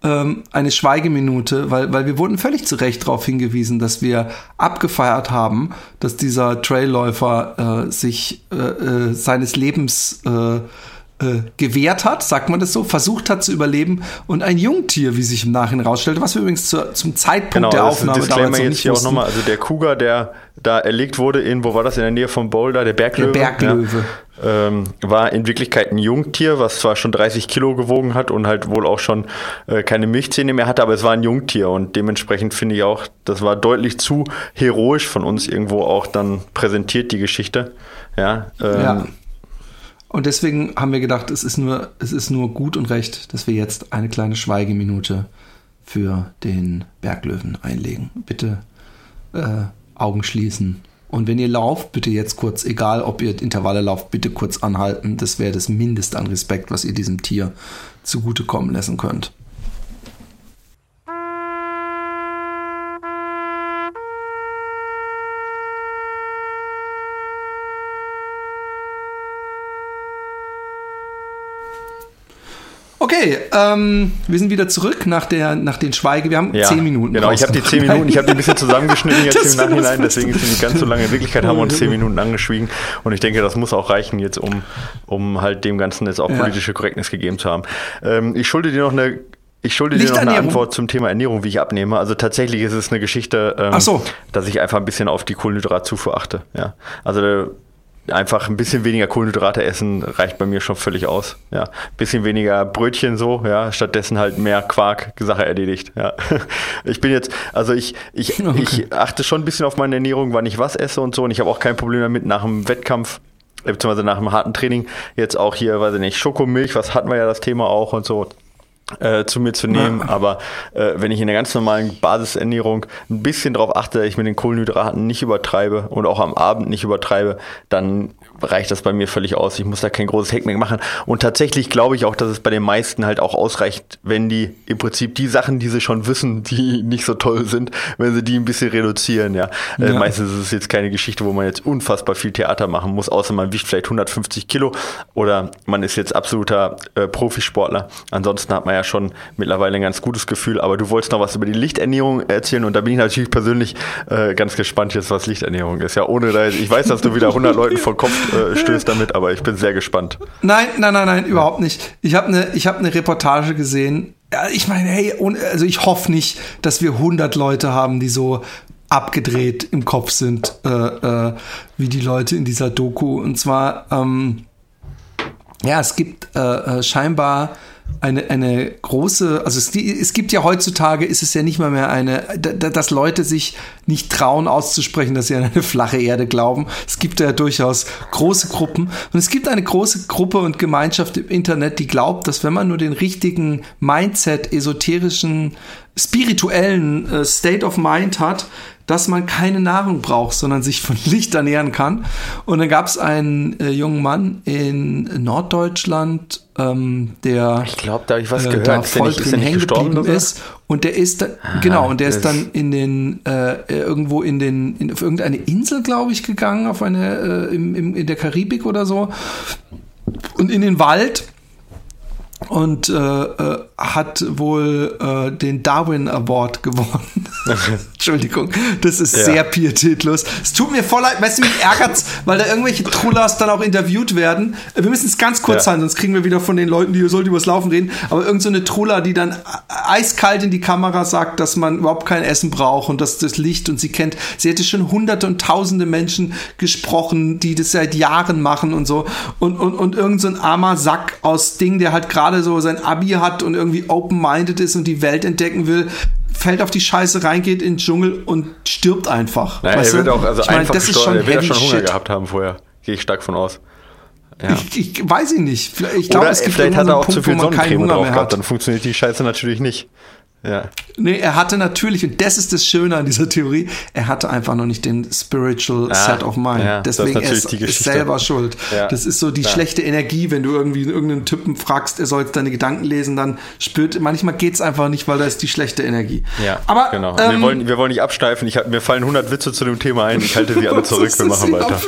ähm, eine Schweigeminute, weil, weil wir wurden völlig zu Recht darauf hingewiesen, dass wir abgefeiert haben, dass dieser Trailläufer äh, sich äh, äh, seines Lebens äh, äh, gewehrt hat, sagt man das so, versucht hat zu überleben und ein Jungtier, wie sich im Nachhinein rausstellte, was wir übrigens zur, zum Zeitpunkt Genau, der das Aufnahme Disclaimer damals noch jetzt hier auch wussten. nochmal. Also der Cougar, der da erlegt wurde in, wo war das, in der Nähe von Boulder, der Berglöwe. Der Berglöwe. Ja, ähm, war in Wirklichkeit ein Jungtier, was zwar schon 30 Kilo gewogen hat und halt wohl auch schon äh, keine Milchzähne mehr hatte, aber es war ein Jungtier und dementsprechend finde ich auch, das war deutlich zu heroisch von uns irgendwo auch dann präsentiert, die Geschichte. Ja, ähm, Ja. Und deswegen haben wir gedacht, es ist nur, es ist nur gut und recht, dass wir jetzt eine kleine Schweigeminute für den Berglöwen einlegen. Bitte äh, Augen schließen. Und wenn ihr lauft, bitte jetzt kurz, egal ob ihr Intervalle lauft, bitte kurz anhalten. Das wäre das Mindeste an Respekt, was ihr diesem Tier zugutekommen lassen könnt. Okay, ähm, wir sind wieder zurück nach, der, nach den Schweige. Wir haben Ja, zehn Minuten. Genau, ich habe die zehn Minuten, ich habe die ein bisschen zusammengeschnitten jetzt im Nachhinein, deswegen ist sie nicht ganz so lange. In Wirklichkeit haben wir uns zehn Minuten angeschwiegen und ich denke, das muss auch reichen jetzt, um, um halt dem Ganzen jetzt auch Ja. politische Korrektness gegeben zu haben. Ähm, ich schulde dir noch eine ich schulde dir noch eine. Antwort zum Thema Ernährung, wie ich abnehme. Also tatsächlich ist es eine Geschichte, ähm, so. dass ich einfach ein bisschen auf die Kohlenhydratzufuhr achte. Ja. Also einfach ein bisschen weniger Kohlenhydrate essen reicht bei mir schon völlig aus. Ja, bisschen weniger Brötchen so, ja, stattdessen halt mehr Quark, Sache erledigt. Ja, ich bin jetzt, also ich, ich, Okay. ich achte schon ein bisschen auf meine Ernährung, wann ich was esse und so, und ich habe auch kein Problem damit nach dem Wettkampf beziehungsweise nach dem harten Training jetzt auch hier, weiß ich nicht, Schokomilch, was hatten wir ja das Thema auch und so äh, zu mir zu nehmen. Ja. Aber äh, wenn ich in der ganz normalen Basisernährung ein bisschen darauf achte, dass ich mit den Kohlenhydraten nicht übertreibe und auch am Abend nicht übertreibe, dann reicht das bei mir völlig aus. Ich muss da kein großes Hackmack machen. Und tatsächlich glaube ich auch, dass es bei den meisten halt auch ausreicht, wenn die im Prinzip die Sachen, die sie schon wissen, die nicht so toll sind, wenn sie die ein bisschen reduzieren. Ja. Äh, Ja. meistens ist es jetzt keine Geschichte, wo man jetzt unfassbar viel Theater machen muss, außer man wiegt vielleicht 150 Kilo oder man ist jetzt absoluter äh, Profisportler. Ansonsten hat man ja schon mittlerweile ein ganz gutes Gefühl. Aber du wolltest noch was über die Lichternährung erzählen und da bin ich natürlich persönlich äh, ganz gespannt jetzt, was Lichternährung ist. Ja, ohne da, ich weiß, dass du wieder 100 Leuten vor Kopf äh, stößt damit, aber ich bin sehr gespannt. Nein, nein, nein, nein, überhaupt nicht. Ich habe eine hab ne Reportage gesehen. Ich meine, hey, also ich hoffe nicht, dass wir 100 Leute haben, die so abgedreht im Kopf sind, äh, äh, wie die Leute in dieser Doku. Und zwar, ähm, ja, es gibt äh, äh, scheinbar eine, eine große, also es, es gibt ja heutzutage, ist es ja nicht mal mehr eine, dass Leute sich nicht trauen auszusprechen, dass sie an eine flache Erde glauben. Es gibt ja durchaus große Gruppen. Und es gibt eine große Gruppe und Gemeinschaft im Internet, die glaubt, dass wenn man nur den richtigen Mindset, esoterischen, spirituellen äh, State of Mind hat, dass man keine Nahrung braucht, sondern sich von Licht ernähren kann. Und dann gab es einen äh, jungen Mann in Norddeutschland, ähm, der ich glaube, da habe ich was äh, gehört, da voll nicht, drin hängen geblieben ist. Und der ist, da, ah, genau, und der ist dann in den äh, irgendwo in den in, auf irgendeine Insel, glaube ich, gegangen, auf eine äh, im, im, in der Karibik oder so. Und in den Wald und äh, äh, hat wohl äh, den Darwin Award gewonnen. Entschuldigung, das ist ja. sehr pietätlos. Es tut mir voll leid, weißt du, mich ärgert's, weil da irgendwelche Trullers dann auch interviewt werden. Wir müssen es ganz kurz ja. sein, sonst kriegen wir wieder von den Leuten, die sollt übers Laufen reden. Aber irgend so eine Truller, die dann eiskalt in die Kamera sagt, dass man überhaupt kein Essen braucht und dass das Licht und sie kennt, sie hätte schon hunderte und tausende Menschen gesprochen, die das seit Jahren machen und so. Und, und, und irgend so ein armer Sack aus Ding, der halt gerade so sein Abi hat und irgendwie open-minded ist und die Welt entdecken will, fällt auf die Scheiße, reingeht in den Dschungel und stirbt einfach. Naja, er wird auch, also ich mein, das ist schon er wird schon Hunger Shit. gehabt haben vorher. Gehe ich stark von aus. Ja. Ich, ich, weiß ich nicht. Ich glaube, es gibt vielleicht hat er auch Punkt, zu viel Sonnencreme drauf gehabt. Dann funktioniert die Scheiße natürlich nicht. Ja. Nee, er hatte natürlich, und das ist das Schöne an dieser Theorie, er hatte einfach noch nicht den spiritual ah, set of mind. Ja, Deswegen ist er ist selber schuld. Ja, das ist so die klar. schlechte Energie, wenn du irgendwie irgendeinen Typen fragst, er soll jetzt deine Gedanken lesen, dann spürt, manchmal geht es einfach nicht, weil da ist die schlechte Energie. Ja, aber genau. Ähm, wir, wollen, wir wollen nicht absteifen. Ich, mir fallen 100 Witze zu dem Thema ein. Ich halte sie alle zurück. Wir machen weiter.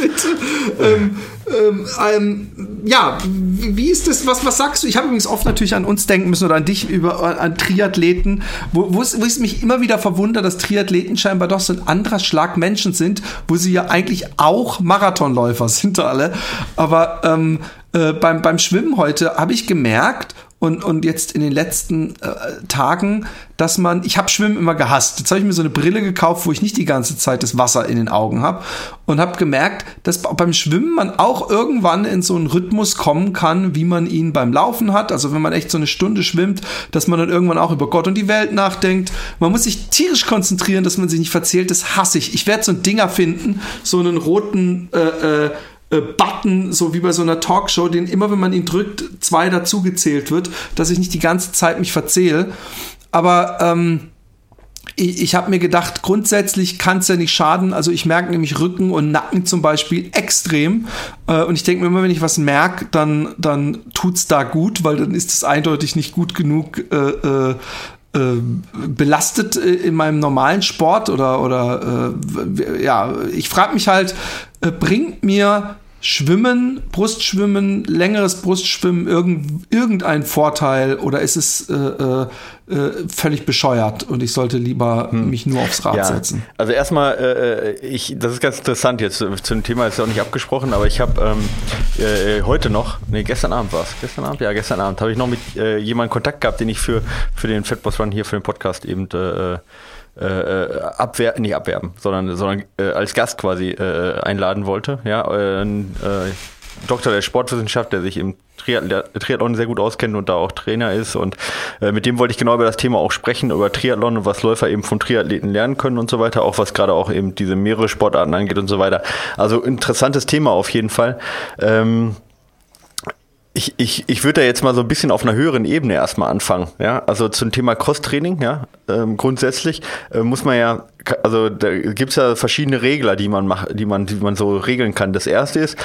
Ähm, ähm, ähm, ja, wie ist das? Was, was sagst du? Ich habe übrigens oft natürlich an uns denken müssen oder an dich über an Triathleten wo, wo, es, mich immer wieder verwundert, dass Triathleten scheinbar doch so ein anderer Schlag Menschen sind, wo sie ja eigentlich auch Marathonläufer sind alle. Aber ähm, äh, beim, beim Schwimmen heute habe ich gemerkt, und, und jetzt in den letzten äh, Tagen, dass man, ich habe Schwimmen immer gehasst. Jetzt habe ich mir so eine Brille gekauft, wo ich nicht die ganze Zeit das Wasser in den Augen habe und habe gemerkt, dass beim Schwimmen man auch irgendwann in so einen Rhythmus kommen kann, wie man ihn beim Laufen hat. Also wenn man echt so eine Stunde schwimmt, dass man dann irgendwann auch über Gott und die Welt nachdenkt. Man muss sich tierisch konzentrieren, dass man sich nicht verzählt. Das hasse ich. Ich werde so ein Dinger finden, so einen roten äh, äh, Button, so wie bei so einer Talkshow, den immer, wenn man ihn drückt, zwei dazugezählt wird, dass ich nicht die ganze Zeit mich verzähle. Aber ähm, ich, ich habe mir gedacht, grundsätzlich kann es ja nicht schaden. Also ich merke nämlich Rücken und Nacken zum Beispiel extrem. Äh, und ich denke mir immer, wenn ich was merke, dann, dann es da gut, weil dann ist es eindeutig nicht gut genug äh, äh, äh belastet äh, in meinem normalen Sport oder oder äh, ja ich frage mich halt äh, bringt mir Schwimmen, Brustschwimmen, längeres Brustschwimmen irgend, irgendein Vorteil oder ist es äh, äh, äh, völlig bescheuert und ich sollte lieber hm. mich nur aufs Rad ja. setzen? Also erstmal, äh, ich, das ist ganz interessant jetzt zu dem Thema ist ja auch nicht abgesprochen, aber ich habe ähm, äh, heute noch, nee, gestern Abend war es, gestern Abend, ja, gestern Abend habe ich noch mit äh, jemandem Kontakt gehabt, den ich für, für den Fatboss Run hier für den Podcast eben äh, äh, äh, abwer nicht abwerben, sondern, sondern äh, als Gast quasi äh, einladen wollte. Ja, ein äh, Doktor der Sportwissenschaft, der sich im Triathlon sehr gut auskennt und da auch Trainer ist. Und äh, mit dem wollte ich genau über das Thema auch sprechen, über Triathlon und was Läufer eben von Triathleten lernen können und so weiter, auch was gerade auch eben diese mehrere Sportarten angeht und so weiter. Also interessantes Thema auf jeden Fall. Ähm, ich, ich, ich würde da jetzt mal so ein bisschen auf einer höheren Ebene erstmal anfangen. Ja? Also zum Thema Cross-Training, ja, ähm, grundsätzlich äh, muss man ja, also da gibt es ja verschiedene Regler, die man macht, die man, die man so regeln kann. Das erste ist,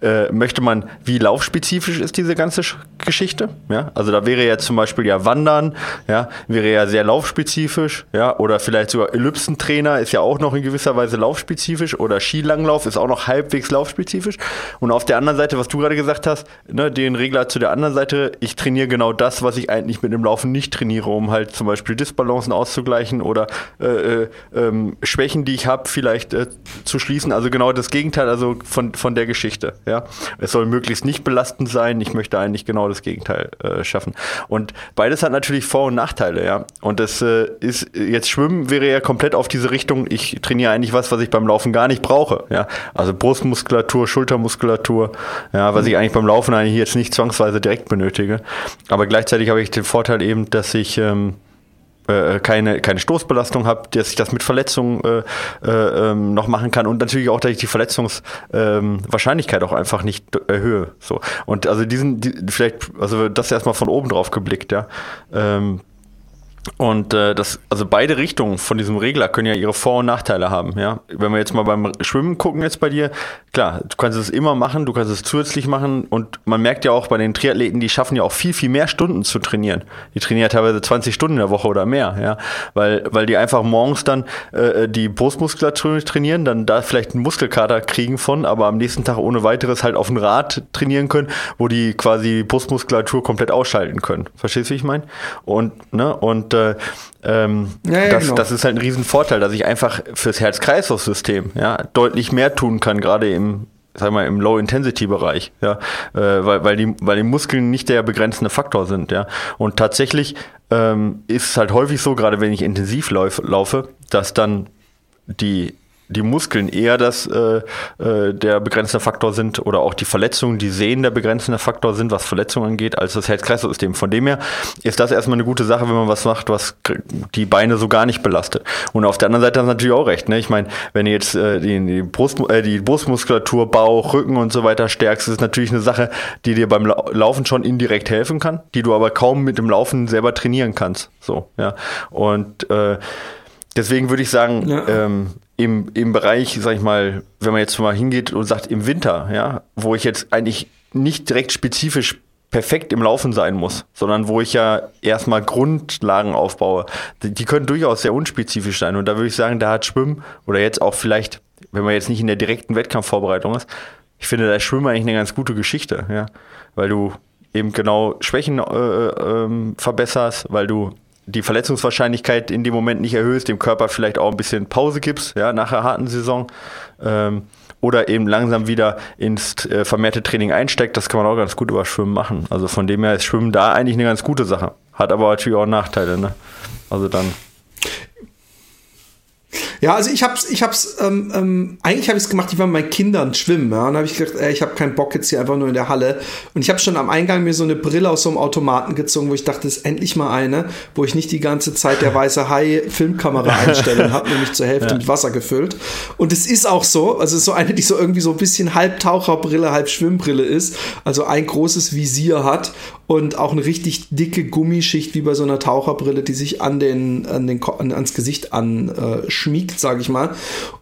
äh, möchte man, wie laufspezifisch ist diese ganze Geschichte? Ja, also da wäre ja zum Beispiel ja Wandern, ja, wäre ja sehr laufspezifisch, ja, oder vielleicht sogar Ellipsentrainer ist ja auch noch in gewisser Weise laufspezifisch oder Skilanglauf ist auch noch halbwegs laufspezifisch. Und auf der anderen Seite, was du gerade gesagt hast, ne, den Regler zu der anderen Seite, ich trainiere genau das, was ich eigentlich mit dem Laufen nicht trainiere, um halt zum Beispiel Disbalancen auszugleichen oder äh, äh, ähm, Schwächen, die ich habe, vielleicht äh, zu schließen. Also genau das Gegenteil, also von, von der Geschichte. Ja, es soll möglichst nicht belastend sein. Ich möchte eigentlich genau das Gegenteil äh, schaffen. Und beides hat natürlich Vor- und Nachteile. Ja, und das äh, ist jetzt Schwimmen wäre ja komplett auf diese Richtung. Ich trainiere eigentlich was, was ich beim Laufen gar nicht brauche. Ja, also Brustmuskulatur, Schultermuskulatur. Ja, was ich eigentlich beim Laufen eigentlich jetzt nicht zwangsweise direkt benötige. Aber gleichzeitig habe ich den Vorteil eben, dass ich ähm, äh, keine, keine Stoßbelastung habe, dass ich das mit Verletzungen äh, äh, ähm, noch machen kann und natürlich auch, dass ich die Verletzungswahrscheinlichkeit ähm, auch einfach nicht erhöhe. So. Und also diesen, die, vielleicht, also das erstmal von oben drauf geblickt, ja. Ähm, und äh, das, also beide Richtungen von diesem Regler können ja ihre Vor- und Nachteile haben. Ja, wenn wir jetzt mal beim Schwimmen gucken jetzt bei dir, klar, du kannst es immer machen, du kannst es zusätzlich machen und man merkt ja auch bei den Triathleten, die schaffen ja auch viel viel mehr Stunden zu trainieren. Die trainieren teilweise 20 Stunden in der Woche oder mehr, ja, weil weil die einfach morgens dann äh, die Brustmuskulatur trainieren, dann da vielleicht einen Muskelkater kriegen von, aber am nächsten Tag ohne weiteres halt auf dem Rad trainieren können, wo die quasi Brustmuskulatur komplett ausschalten können. Verstehst du, wie ich meine? Und ne und äh, ähm, ja, ja, das, genau. das ist halt ein Riesenvorteil, dass ich einfach fürs Herz-Kreislauf-System ja, deutlich mehr tun kann, gerade im sag mal, im Low-Intensity-Bereich, ja, äh, weil, weil, die, weil die Muskeln nicht der begrenzende Faktor sind, ja. Und tatsächlich ähm, ist es halt häufig so, gerade wenn ich intensiv lauf, laufe, dass dann die die Muskeln eher das äh, äh, der begrenzende Faktor sind oder auch die Verletzungen, die Sehnen der begrenzende Faktor sind, was Verletzungen angeht, als das Herz-Kreislauf-System. Von dem her ist das erstmal eine gute Sache, wenn man was macht, was die Beine so gar nicht belastet. Und auf der anderen Seite hast du natürlich auch recht. Ne? Ich meine, wenn du jetzt äh, die, die, Brust, äh, die Brustmuskulatur, Bauch, Rücken und so weiter stärkst, ist es natürlich eine Sache, die dir beim Laufen schon indirekt helfen kann, die du aber kaum mit dem Laufen selber trainieren kannst. So, ja. Und äh, deswegen würde ich sagen, ja. ähm, im, im Bereich, sag ich mal, wenn man jetzt mal hingeht und sagt im Winter, ja, wo ich jetzt eigentlich nicht direkt spezifisch perfekt im Laufen sein muss, sondern wo ich ja erstmal Grundlagen aufbaue. Die, die können durchaus sehr unspezifisch sein. Und da würde ich sagen, da hat Schwimmen oder jetzt auch vielleicht, wenn man jetzt nicht in der direkten Wettkampfvorbereitung ist, ich finde, da ist Schwimmen eigentlich eine ganz gute Geschichte, ja. Weil du eben genau Schwächen äh, äh, ähm, verbesserst, weil du die Verletzungswahrscheinlichkeit in dem Moment nicht erhöhst, dem Körper vielleicht auch ein bisschen Pause gibst, ja, nach einer harten Saison. Ähm, oder eben langsam wieder ins äh, vermehrte Training einsteigt, das kann man auch ganz gut über Schwimmen machen. Also von dem her ist Schwimmen da eigentlich eine ganz gute Sache. Hat aber natürlich auch Nachteile, ne? Also dann. Ja, also ich hab's, ich hab's, ähm, ähm, eigentlich habe ich es gemacht, ich war mit meinen Kindern schwimmen, ja, und habe ich gedacht, ey, ich habe keinen Bock jetzt hier einfach nur in der Halle. Und ich habe schon am Eingang mir so eine Brille aus so einem Automaten gezogen, wo ich dachte, das ist endlich mal eine, wo ich nicht die ganze Zeit der weiße Hai Filmkamera einstelle und habe nämlich zur Hälfte ja. mit Wasser gefüllt. Und es ist auch so, also so eine, die so irgendwie so ein bisschen halb Taucherbrille, halb Schwimmbrille ist, also ein großes Visier hat und auch eine richtig dicke Gummischicht wie bei so einer Taucherbrille, die sich an den, an den an, ans Gesicht anschmiegt, äh, sage ich mal.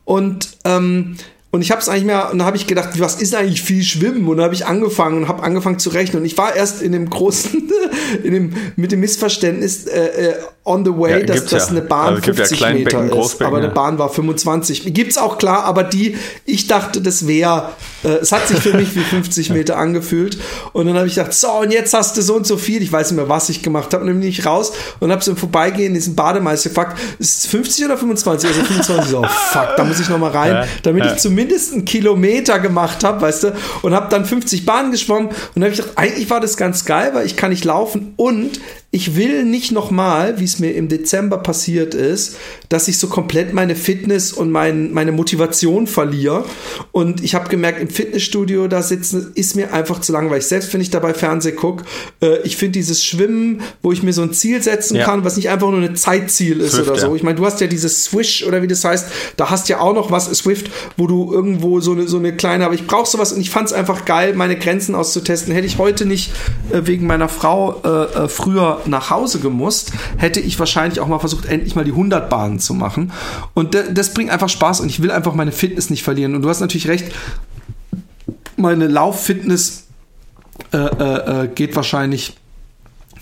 Und ähm, und ich habe es eigentlich mehr, und da habe ich gedacht, was ist eigentlich viel Schwimmen? Und da habe ich angefangen und habe angefangen zu rechnen. Und ich war erst in dem großen, in dem, mit dem Missverständnis äh, äh on the way, ja, dass das ja. eine Bahn also 50 ja Meter ist. Aber eine Bahn war 25. Gibt's auch klar, aber die, ich dachte, das wäre, äh, es hat sich für mich wie 50 Meter angefühlt. Und dann habe ich gedacht, so, und jetzt hast du so und so viel. Ich weiß nicht mehr, was ich gemacht habe. Und dann bin ich raus und habe so im Vorbeigehen diesen Bademeister gefragt, ist es 50 oder 25? Also 25. So, oh, fuck, da muss ich nochmal rein, damit ich zumindest einen Kilometer gemacht habe, weißt du, und habe dann 50 Bahnen geschwommen. Und habe ich gedacht, eigentlich war das ganz geil, weil ich kann nicht laufen und ich will nicht nochmal, wie es mir im Dezember passiert ist, dass ich so komplett meine Fitness und mein, meine Motivation verliere. Und ich habe gemerkt, im Fitnessstudio da sitzen ist mir einfach zu langweilig. Selbst wenn ich dabei Fernseh gucke, äh, ich finde dieses Schwimmen, wo ich mir so ein Ziel setzen ja. kann, was nicht einfach nur ein Zeitziel ist Swift, oder so. Ja. Ich meine, du hast ja dieses Swish oder wie das heißt, da hast ja auch noch was, Swift, wo du irgendwo so eine, so eine kleine, aber ich brauche sowas und ich fand es einfach geil, meine Grenzen auszutesten. Hätte ich heute nicht äh, wegen meiner Frau äh, äh früher nach Hause gemusst, hätte ich wahrscheinlich auch mal versucht, endlich mal die 100 Bahnen zu machen. Und das bringt einfach Spaß und ich will einfach meine Fitness nicht verlieren. Und du hast natürlich recht, meine Lauffitness äh, äh, äh, geht wahrscheinlich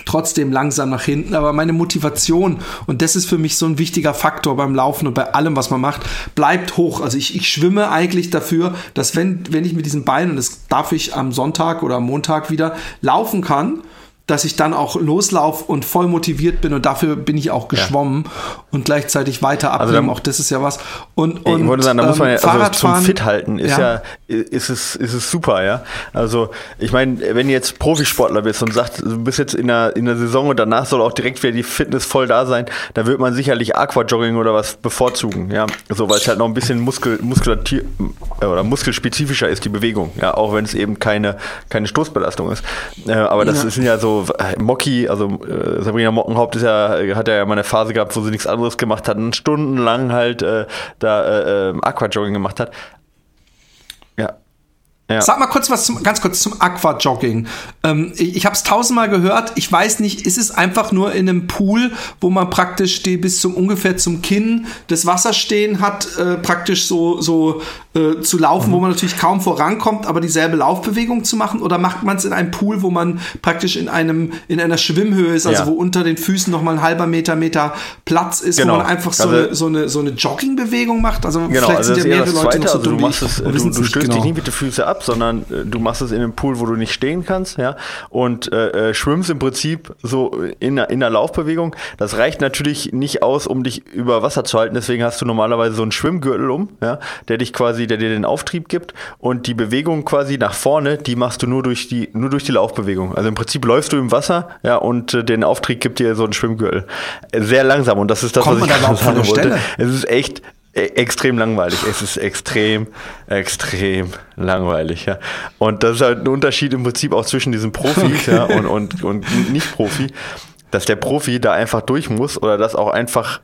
trotzdem langsam nach hinten, aber meine Motivation, und das ist für mich so ein wichtiger Faktor beim Laufen und bei allem, was man macht, bleibt hoch. Also ich, ich schwimme eigentlich dafür, dass wenn, wenn ich mit diesen Beinen, und das darf ich am Sonntag oder am Montag wieder, laufen kann, dass ich dann auch loslauf und voll motiviert bin und dafür bin ich auch geschwommen ja. und gleichzeitig weiter also abnehmen. Also auch das ist ja was. Und, und ich wollte sagen, da ähm, muss man ja also zum Fit halten ist ja, ja ist es ist es super, ja. Also ich meine, wenn du jetzt Profisportler bist und sagst, du bist jetzt in der in der Saison und danach soll auch direkt wieder die Fitness voll da sein, dann wird man sicherlich Aquajogging oder was bevorzugen, ja. So, weil es halt noch ein bisschen Muskel Muskulatur äh, oder muskelspezifischer ist die Bewegung, ja, auch wenn es eben keine keine Stoßbelastung ist. Äh, aber das ja. sind ja so äh, Mocky, also äh, Sabrina Mockenhaupt ist ja, hat ja mal eine Phase gehabt, wo sie nichts anderes gemacht hat und stundenlang halt äh, da äh, ähm, Aquajogging gemacht hat. Ja, ja. Sag mal kurz was zum, ganz kurz zum Aquajogging. Ähm, ich ich habe es tausendmal gehört. Ich weiß nicht, ist es einfach nur in einem Pool, wo man praktisch die bis zum ungefähr zum Kinn das Wasser stehen hat, äh, praktisch so so äh, zu laufen, mhm. wo man natürlich kaum vorankommt, aber dieselbe Laufbewegung zu machen? Oder macht man es in einem Pool, wo man praktisch in einem in einer Schwimmhöhe ist, also ja. wo unter den Füßen noch mal ein halber Meter Meter Platz ist, genau. wo man einfach so, also, eine, so eine so eine Joggingbewegung macht? Also genau, vielleicht also sind ja mehrere Leute noch so also du, machst es, du, du stößt genau. dich nicht mit den Füßen ab, sondern äh, du machst es in einem Pool, wo du nicht stehen kannst, ja, und äh, äh, schwimmst im Prinzip so in, in einer Laufbewegung. Das reicht natürlich nicht aus, um dich über Wasser zu halten. Deswegen hast du normalerweise so einen Schwimmgürtel um, ja, der dich quasi, der dir den Auftrieb gibt. Und die Bewegung quasi nach vorne, die machst du nur durch die, nur durch die Laufbewegung. Also im Prinzip läufst du im Wasser, ja, und äh, den Auftrieb gibt dir so ein Schwimmgürtel. Sehr langsam und das ist das, Kommt was ich gerade sagen wollte. Es ist echt E-, extrem langweilig. Es ist extrem, extrem langweilig, ja. Und das ist halt ein Unterschied im Prinzip auch zwischen diesem Profi okay. ja, und, und, und Nicht-Profi, dass der Profi da einfach durch muss oder das auch einfach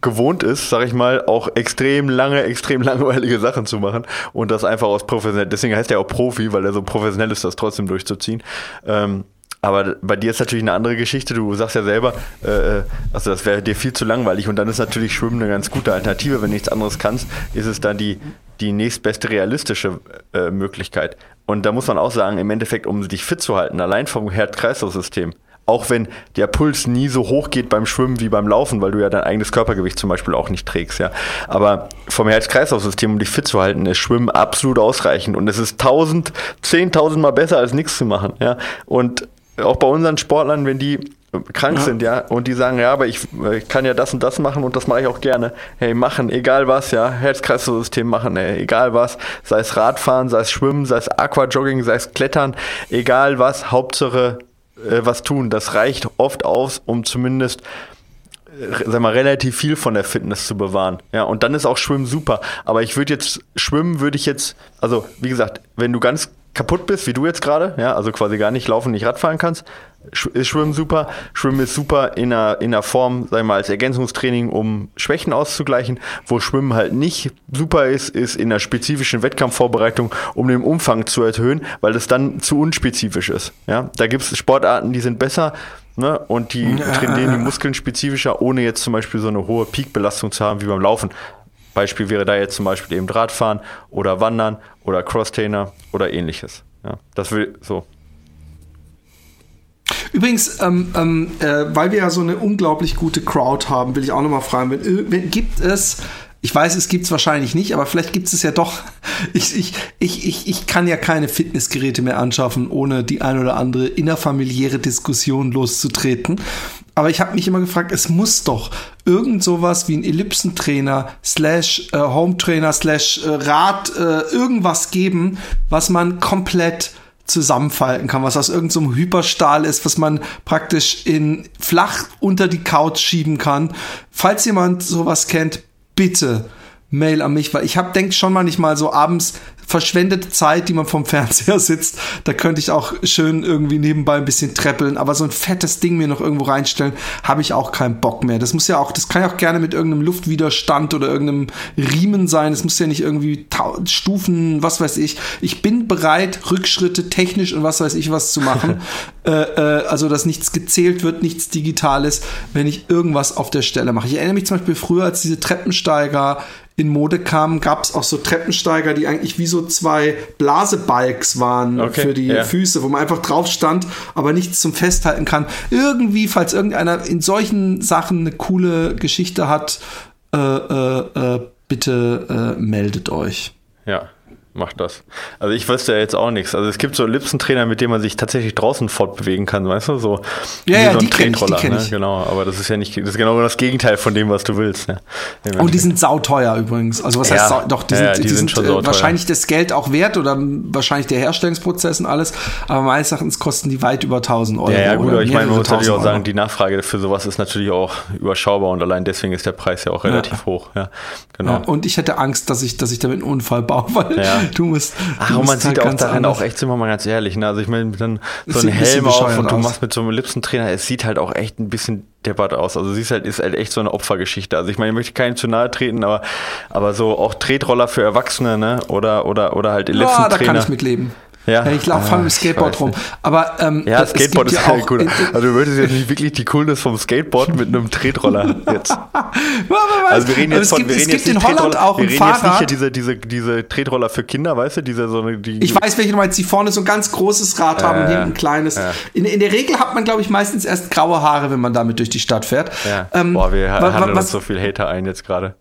gewohnt ist, sag ich mal, auch extrem lange, extrem langweilige Sachen zu machen und das einfach aus professionell, deswegen heißt er auch Profi, weil er so professionell ist, das trotzdem durchzuziehen. Ähm, aber bei dir ist natürlich eine andere Geschichte. Du sagst ja selber, äh, äh also das wäre dir viel zu langweilig. Und dann ist natürlich Schwimmen eine ganz gute Alternative. Wenn du nichts anderes kannst, ist es dann die, die nächstbeste realistische äh, Möglichkeit. Und da muss man auch sagen, im Endeffekt, um dich fit zu halten, allein vom Herd-Kreislauf-System, auch wenn der Puls nie so hoch geht beim Schwimmen wie beim Laufen, weil du ja dein eigenes Körpergewicht zum Beispiel auch nicht trägst, ja. Aber vom Herz-Kreislauf-System, um dich fit zu halten, ist Schwimmen absolut ausreichend und es ist tausend, zehntausend Mal besser als nichts zu machen, ja. Und auch bei unseren Sportlern, wenn die krank ja. sind, ja, und die sagen, ja, aber ich, ich, kann ja das und das machen und das mache ich auch gerne. Hey, machen, egal was, ja, Herz-Kreislauf-System machen, ey, egal was, sei es Radfahren, sei es Schwimmen, sei es Aquajogging, sei es Klettern, egal was, Hauptsache äh, was tun. Das reicht oft aus, um zumindest äh, sag mal, relativ viel von der Fitness zu bewahren. Ja, und dann ist auch Schwimmen super. Aber ich würde jetzt, Schwimmen würde ich jetzt, also wie gesagt, wenn du ganz kaputt bist, wie du jetzt gerade, ja, also quasi gar nicht laufen, nicht Radfahren kannst, ist Schwimmen super. Schwimmen ist super in einer, in einer Form, sag ich mal, als Ergänzungstraining, um Schwächen auszugleichen. Wo Schwimmen halt nicht super ist, ist in einer spezifischen Wettkampfvorbereitung, um den Umfang zu erhöhen, weil das dann zu unspezifisch ist. Ja, da gibt es Sportarten, die sind besser. Ne? Und die trainieren die Muskeln spezifischer, ohne jetzt zum Beispiel so eine hohe Peakbelastung zu haben wie beim Laufen. Beispiel wäre da jetzt zum Beispiel eben Radfahren oder Wandern oder Crosstrainer oder ähnliches. Ja, das will so. Übrigens, ähm, ähm, äh, weil wir ja so eine unglaublich gute Crowd haben, will ich auch nochmal fragen, wenn, wenn, gibt es ich weiß, es gibt es wahrscheinlich nicht, aber vielleicht gibt es ja doch. Ich, ich, ich, ich, ich kann ja keine Fitnessgeräte mehr anschaffen, ohne die ein oder andere innerfamiliäre Diskussion loszutreten. Aber ich habe mich immer gefragt, es muss doch irgend sowas wie ein Ellipsentrainer slash äh, Hometrainer slash äh, Rad äh, irgendwas geben, was man komplett zusammenfalten kann, was aus irgendeinem so Hyperstahl ist, was man praktisch in flach unter die Couch schieben kann. Falls jemand sowas kennt, bitte Mail an mich, weil ich habe denke schon manchmal so abends verschwendete Zeit, die man vom Fernseher sitzt. Da könnte ich auch schön irgendwie nebenbei ein bisschen treppeln, aber so ein fettes Ding mir noch irgendwo reinstellen, habe ich auch keinen Bock mehr. Das muss ja auch, das kann ja auch gerne mit irgendeinem Luftwiderstand oder irgendeinem Riemen sein. Es muss ja nicht irgendwie Stufen, was weiß ich. Ich bin bereit, Rückschritte technisch und was weiß ich was zu machen. äh, äh, also, dass nichts gezählt wird, nichts Digitales, wenn ich irgendwas auf der Stelle mache. Ich erinnere mich zum Beispiel früher, als diese Treppensteiger in Mode kamen, gab es auch so Treppensteiger, die eigentlich wie so zwei Blasebalks waren okay, für die yeah. Füße, wo man einfach drauf stand, aber nichts zum Festhalten kann. Irgendwie, falls irgendeiner in solchen Sachen eine coole Geschichte hat, äh, äh, äh bitte äh, meldet euch. Ja. Macht das. Also ich wüsste ja jetzt auch nichts. Also es gibt so Lipsentrainer, mit denen man sich tatsächlich draußen fortbewegen kann, weißt du? So ja, wie ja, so die ein kenn ich, die Tretroller, kenn ne? ich. Genau, aber das ist ja nicht, das ist genau das Gegenteil von dem, was du willst. Ne? Und die sind sauteuer übrigens. Also was Ja. heißt sau doch, die Ja, sind, die die sind sind, äh, wahrscheinlich das Geld auch wert oder wahrscheinlich der Herstellungsprozess und alles. Aber meines Erachtens kosten die weit über 1000 Euro. Ja, ja, gut, aber ich meine, man muss natürlich auch 1000 Euro. sagen, die Nachfrage für sowas ist natürlich auch überschaubar und allein deswegen ist der Preis ja auch relativ hoch. Ja, genau. Und ich hätte Angst, dass ich, dass ich damit einen Unfall baue, weil. Du musst. Ach, du und man musst sieht halt auch darin anders- auch echt, sind wir mal ganz ehrlich, ne? Also ich meine, dann so ein ein Helm auf bescheuert und du machst mit so einem Lipsentrainer, es sieht halt auch echt ein bisschen deppert aus. Also sie ist halt, ist halt echt so eine Opfergeschichte. Also ich meine, ich möchte keinem zu nahe treten, aber, aber so auch Tretroller für Erwachsene, ne? Oder, oder, oder halt Ja, da Lipsentrainer. kann ich mitleben. Ja. Ja, ich laufe Ah, vor allem mit ich Skateboard rum. Aber ähm, Ja, es Skateboard ist ja auch in- Also du würdest jetzt nicht wirklich die Coolness vom Skateboard mit einem Tretroller jetzt. Also wir reden jetzt von, gibt, wir reden jetzt in nicht Holland auch wir reden jetzt nicht Fahrrad. hier diese, diese, diese Tretroller für Kinder, weißt du, diese so eine, die. Ich weiß, welche du meinst, die vorne so ein ganz großes Rad haben und hinten ein kleines. ja. In, in der Regel hat man, glaube ich, meistens erst graue Haare, wenn man damit durch die Stadt fährt. ja. Ähm, Boah, wir wa- handeln uns was- so viel Hater ein jetzt gerade.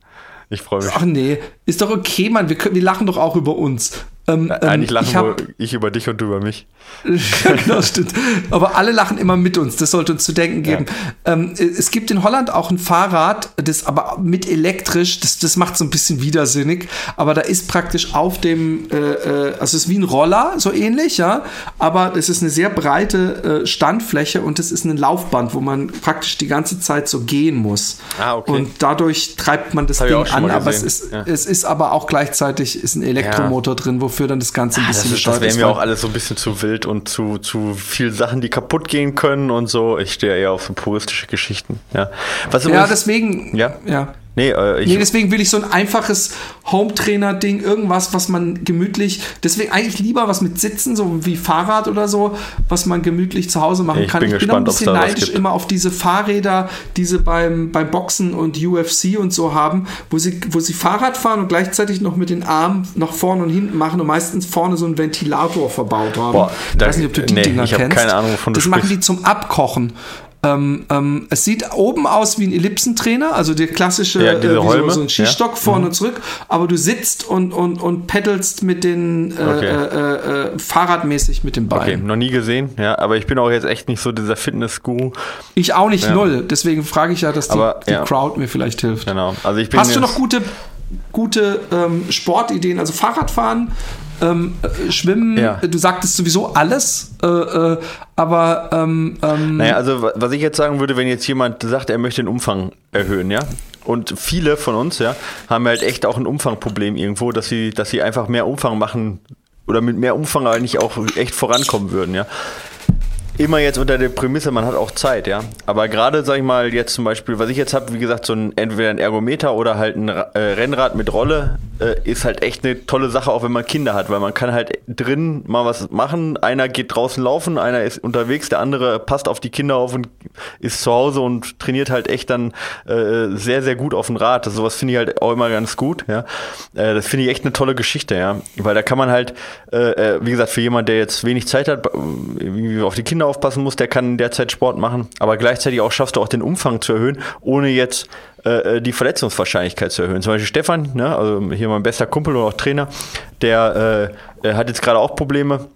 Ich freue mich. Ach nee, ist doch okay, Mann. Wir, können, wir lachen doch auch über uns. Ähm, Eigentlich ähm, lachen ich hab, ich über dich und du über mich. genau, stimmt. Aber alle lachen immer mit uns. Das sollte uns zu denken geben. Ähm, es gibt in Holland auch ein Fahrrad, das aber mit elektrisch, das, das macht so ein bisschen widersinnig. Aber da ist praktisch auf dem, äh, äh, also es ist wie ein Roller, so ähnlich, ja. Aber es ist eine sehr breite äh, Standfläche und es ist ein Laufband, wo man praktisch die ganze Zeit so gehen muss. Ah, okay. Und dadurch treibt man das ich Ding an, aber es ist, Ja. es ist aber auch gleichzeitig ist ein Elektromotor drin, wofür dann das Ganze ein Das, bisschen ist, das bescheuert wäre mir auch alles so ein bisschen zu wild und zu, zu viel Sachen, die kaputt gehen können und so. Ich stehe eher auf so puristische Geschichten. Ja, Was Ja, übrigens- deswegen. Ja? ja. Nee, äh, ich, Nee, deswegen will ich so ein einfaches Home-Trainer-Ding, irgendwas, was man gemütlich, deswegen eigentlich lieber was mit Sitzen, so wie Fahrrad oder so, was man gemütlich zu Hause machen Ich kann. bin ich bin auch ein gespannt, bisschen neidisch immer auf diese Fahrräder, die sie beim, beim Boxen und UFC und so haben, wo sie, wo sie Fahrrad fahren und gleichzeitig noch mit den Armen nach vorne und hinten machen und meistens vorne so einen Ventilator verbaut haben. Boah, ich da- weiß nicht, ob du die nee, Dinger ich kennst. keine Ahnung, wovon Das machen die zum Abkochen. Ähm, ähm, es sieht oben aus wie ein Ellipsentrainer, also der klassische Ja, äh, so, so ein Skistock ja. vorne und zurück, aber du sitzt und, und, und peddelst mit den äh, Okay. äh, äh, Fahrradmäßig mit den okay, Beinen. noch nie gesehen, ja, aber ich bin auch jetzt echt nicht so dieser Fitness-Guru. Ich auch nicht Ja. null, deswegen frage ich ja, dass die, Aber, die. Crowd mir vielleicht hilft. Genau. Also ich bin Hast du noch gute, gute ähm, Sportideen, also Fahrradfahren, ähm, äh, Schwimmen, Ja. du sagtest sowieso alles, äh, äh, aber ähm, ähm, Naja, also wa- was ich jetzt sagen würde, wenn jetzt jemand sagt, er möchte den Umfang erhöhen, ja. Und viele von uns, ja, haben halt echt auch ein Umfangproblem irgendwo, dass sie, dass sie einfach mehr Umfang machen oder mit mehr Umfang eigentlich auch echt vorankommen würden, ja. Immer jetzt unter der Prämisse, man hat auch Zeit, ja. Aber gerade, sag ich mal, jetzt zum Beispiel, was ich jetzt habe, wie gesagt, so ein entweder ein Ergometer oder halt ein äh, Rennrad mit Rolle, äh, ist halt echt eine tolle Sache, auch wenn man Kinder hat, weil man kann halt drin mal was machen. Einer geht draußen laufen, einer ist unterwegs, der andere passt auf die Kinder auf und ist zu Hause und trainiert halt echt dann äh, sehr, sehr gut auf dem Rad. Das, sowas finde ich halt auch immer ganz gut, ja. Äh, das finde ich echt eine tolle Geschichte, ja. Weil da kann man halt, äh, äh, wie gesagt, für jemanden, der jetzt wenig Zeit hat, irgendwie auf die Kinder aufpassen muss, der kann in der Zeit Sport machen, aber gleichzeitig auch schaffst du auch den Umfang zu erhöhen, ohne jetzt äh, die Verletzungswahrscheinlichkeit zu erhöhen. Zum Beispiel Stefan, ne, also hier mein bester Kumpel und auch Trainer, der äh, äh, hat jetzt gerade auch Probleme.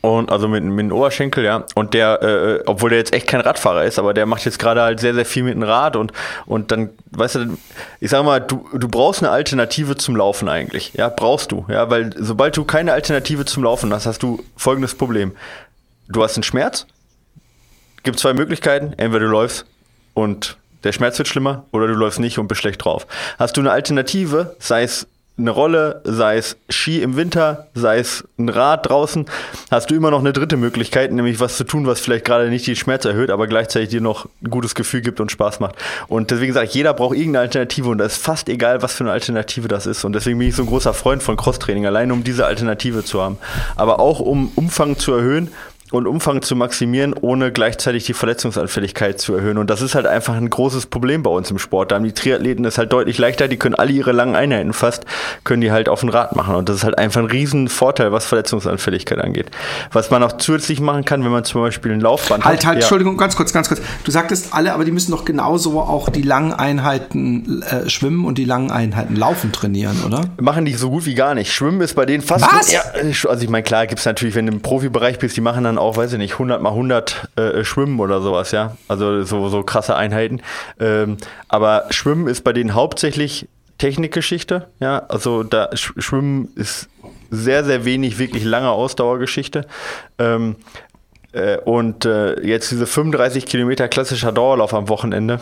Und also mit, mit dem Oberschenkel, ja. Und der, äh, obwohl der jetzt echt kein Radfahrer ist, aber der macht jetzt gerade halt sehr, sehr viel mit dem Rad und, und dann, weißt du, ich sag mal, du, du brauchst eine Alternative zum Laufen eigentlich. Ja, brauchst du. Ja, weil sobald du keine Alternative zum Laufen hast, hast du folgendes Problem. Du hast einen Schmerz, gibt zwei Möglichkeiten. Entweder du läufst und der Schmerz wird schlimmer oder du läufst nicht und bist schlecht drauf. Hast du eine Alternative, sei es eine Rolle, sei es Ski im Winter, sei es ein Rad draußen, hast du immer noch eine dritte Möglichkeit, nämlich was zu tun, was vielleicht gerade nicht den Schmerz erhöht, aber gleichzeitig dir noch ein gutes Gefühl gibt und Spaß macht. Und deswegen sage ich, jeder braucht irgendeine Alternative und da ist fast egal, was für eine Alternative das ist. Und deswegen bin ich so ein großer Freund von Crosstraining, allein um diese Alternative zu haben. Aber auch um Umfang zu erhöhen und Umfang zu maximieren, ohne gleichzeitig die Verletzungsanfälligkeit zu erhöhen. Und das ist halt einfach ein großes Problem bei uns im Sport. Da haben die Triathleten es halt deutlich leichter, die können alle ihre langen Einheiten fast, können die halt auf dem Rad machen. Und das ist halt einfach ein riesen Vorteil, was Verletzungsanfälligkeit angeht. Was man auch zusätzlich machen kann, wenn man zum Beispiel ein Laufband halt, hat. Halt, ja. Entschuldigung, ganz kurz, ganz kurz. Du sagtest alle, aber die müssen doch genauso auch die langen Einheiten äh, schwimmen und die langen Einheiten laufen trainieren, oder? Machen die so gut wie gar nicht. Schwimmen ist bei denen fast. Was? Ja, also ich meine, klar gibt es natürlich, wenn du im Profibereich bist, die machen dann auch, weiß ich nicht, 100 mal 100 äh, Schwimmen oder sowas, ja. Also so, so krasse Einheiten. Ähm, aber Schwimmen ist bei denen hauptsächlich Technikgeschichte, ja. Also da Schwimmen ist sehr, sehr wenig wirklich lange Ausdauergeschichte. Ähm, äh, und äh, jetzt diese 35 Kilometer klassischer Dauerlauf am Wochenende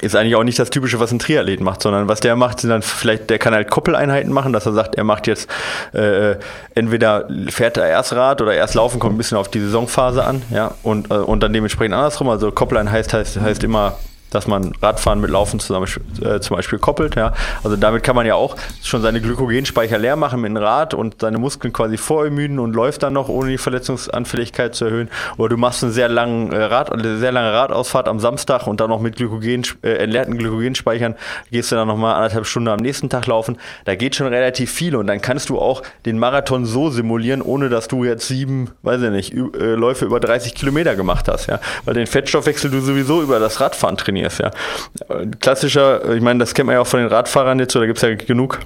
ist eigentlich auch nicht das Typische, was ein Triathlet macht, sondern was der macht, sind dann vielleicht, der kann halt Koppeleinheiten machen, dass er sagt, er macht jetzt äh, entweder fährt er erst Rad oder erst Laufen, kommt ein bisschen auf die Saisonphase an, ja, und, äh, und dann dementsprechend andersrum. Also Koppeleinheit heißt, heißt, heißt immer dass man Radfahren mit Laufen zusammen, äh, zum Beispiel koppelt. Ja. Also damit kann man ja auch schon seine Glykogenspeicher leer machen mit dem Rad und seine Muskeln quasi vorermüden und läuft dann noch, ohne die Verletzungsanfälligkeit zu erhöhen. Oder du machst einen sehr langen äh, Rad, eine sehr lange Radausfahrt am Samstag und dann noch mit Glykogen, äh, entleerten Glykogenspeichern gehst du dann nochmal anderthalb Stunden am nächsten Tag laufen. Da geht schon relativ viel und dann kannst du auch den Marathon so simulieren, ohne dass du jetzt sieben, weiß ich nicht, äh, Läufe über 30 Kilometer gemacht hast. Ja. Weil den Fettstoffwechsel du sowieso über das Radfahren trainierst trainierst, ja. Klassischer, ich meine, das kennt man ja auch von den Radfahrern jetzt, oder gibt es ja genug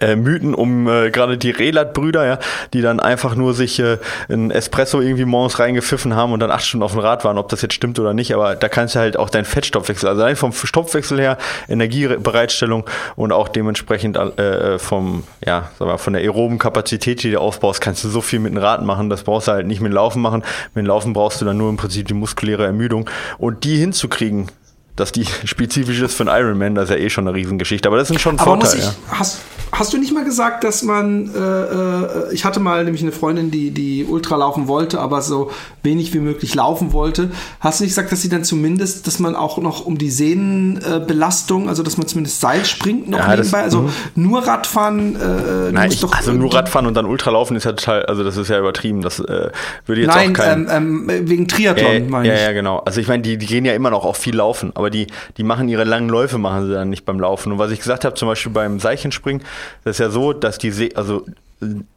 äh, Mythen um äh, gerade die Relat-Brüder, ja, die dann einfach nur sich äh, ein Espresso irgendwie morgens reingepfiffen haben und dann acht Stunden auf dem Rad waren, ob das jetzt stimmt oder nicht, aber da kannst du halt auch deinen Fettstoffwechsel, also allein vom Stoffwechsel her, Energiebereitstellung und auch dementsprechend äh, vom, ja, sag mal, von der aeroben Kapazität, die du aufbaust, kannst du so viel mit dem Rad machen, das brauchst du halt nicht mit dem Laufen machen. Mit dem Laufen brauchst du dann nur im Prinzip die muskuläre Ermüdung. Und die hinzukriegen, dass die spezifisch ist für einen Ironman, das ist ja eh schon eine Riesengeschichte. Aber das ist schon ein Vorteil. Ich, ja. hast, hast du nicht mal gesagt, dass man, äh, äh, ich hatte mal nämlich eine Freundin, die, die Ultra laufen wollte, aber so wenig wie möglich laufen wollte. Hast du nicht gesagt, dass sie dann zumindest, dass man auch noch um die Sehnenbelastung, äh, also dass man zumindest Seil springt noch ja, nebenbei? Das, also mh. nur Radfahren? Äh, Nein, ich, also nur Radfahren und dann Ultralaufen ist ja total, also das ist ja übertrieben. Das äh, würde jetzt Nein, auch kein... Ähm, ähm, wegen Triathlon äh, meine ich. Ja, ja, genau. Also ich meine, die, die gehen ja immer noch auch viel laufen, aber die, die machen ihre langen Läufe, machen sie dann nicht beim Laufen. Und was ich gesagt habe, zum Beispiel beim Seichenspringen, das ist ja so, dass die, See, also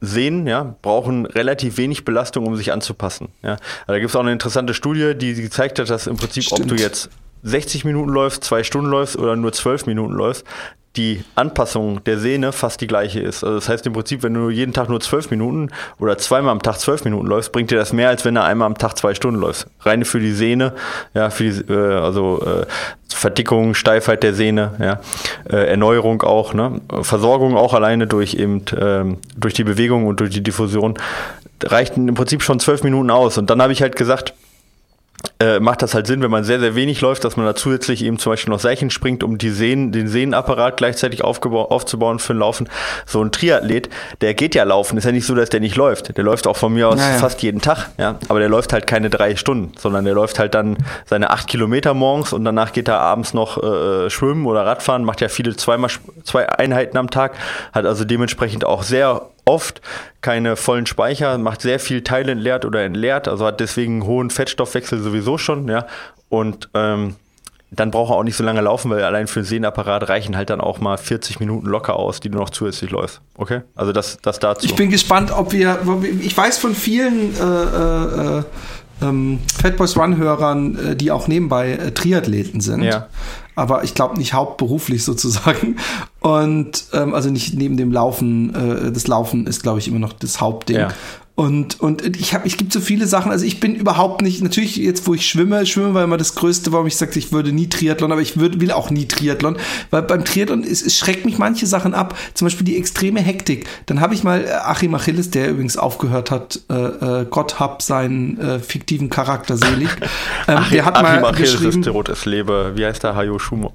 Sehnen ja, brauchen relativ wenig Belastung, um sich anzupassen. Ja. Also da gibt es auch eine interessante Studie, die gezeigt hat, dass im Prinzip, Stimmt. ob du jetzt 60 Minuten läufst, zwei Stunden läufst oder nur 12 Minuten läufst, die Anpassung der Sehne fast die gleiche ist. Also das heißt im Prinzip, wenn du jeden Tag nur zwölf Minuten oder zweimal am Tag zwölf Minuten läufst, bringt dir das mehr, als wenn du einmal am Tag zwei Stunden läufst. Reine für die Sehne, ja, für die, äh, also äh, Verdickung, Steifheit der Sehne, ja, äh, Erneuerung auch, ne? Versorgung auch alleine durch eben ähm, durch die Bewegung und durch die Diffusion reichten im Prinzip schon zwölf Minuten aus. Und dann habe ich halt gesagt, äh, macht das halt Sinn, wenn man sehr, sehr wenig läuft, dass man da zusätzlich eben zum Beispiel noch Seichen springt, um die Sehnen, den Sehnenapparat gleichzeitig aufzubauen für ein Laufen. So ein Triathlet, der geht ja laufen. Ist ja nicht so, dass der nicht läuft. Der läuft auch von mir aus naja. fast jeden Tag, ja. Aber der läuft halt keine drei Stunden, sondern der läuft halt dann seine acht Kilometer morgens und danach geht er abends noch äh, schwimmen oder Radfahren, macht ja viele zweimal, zwei Einheiten am Tag, hat also dementsprechend auch sehr oft keine vollen Speicher, macht sehr viel teilentleert oder entleert, also hat deswegen einen hohen Fettstoffwechsel sowieso schon, ja. Und ähm, dann braucht er auch nicht so lange laufen, weil allein für den Sehnenapparat reichen halt dann auch mal 40 Minuten locker aus, die du noch zusätzlich läufst. Okay? Also das, das dazu. Ich bin gespannt, ob wir, ich weiß von vielen äh, äh, äh ähm, Fatboys Run-Hörern, äh, die auch nebenbei äh, Triathleten sind. Ja. Aber ich glaube nicht hauptberuflich sozusagen. Und ähm, also nicht neben dem Laufen, äh, das Laufen ist, glaube ich, immer noch das Hauptding. Ja. Und, und ich habe, ich gibt so viele Sachen. Also ich bin überhaupt nicht, natürlich jetzt, wo ich schwimme, schwimme war immer das Größte, warum ich sagte, ich würde nie Triathlon, aber ich würde, will auch nie Triathlon, weil beim Triathlon es, es schreckt mich manche Sachen ab. Zum Beispiel die extreme Hektik. Dann habe ich mal äh, Achim Achilles, der übrigens aufgehört hat, äh, äh, Gott hab seinen äh, fiktiven Charakter selig. Ähm, Achim, der hat Achim mal Achilles geschrieben, ist der Lebe. Wie heißt der Hajo Schumo?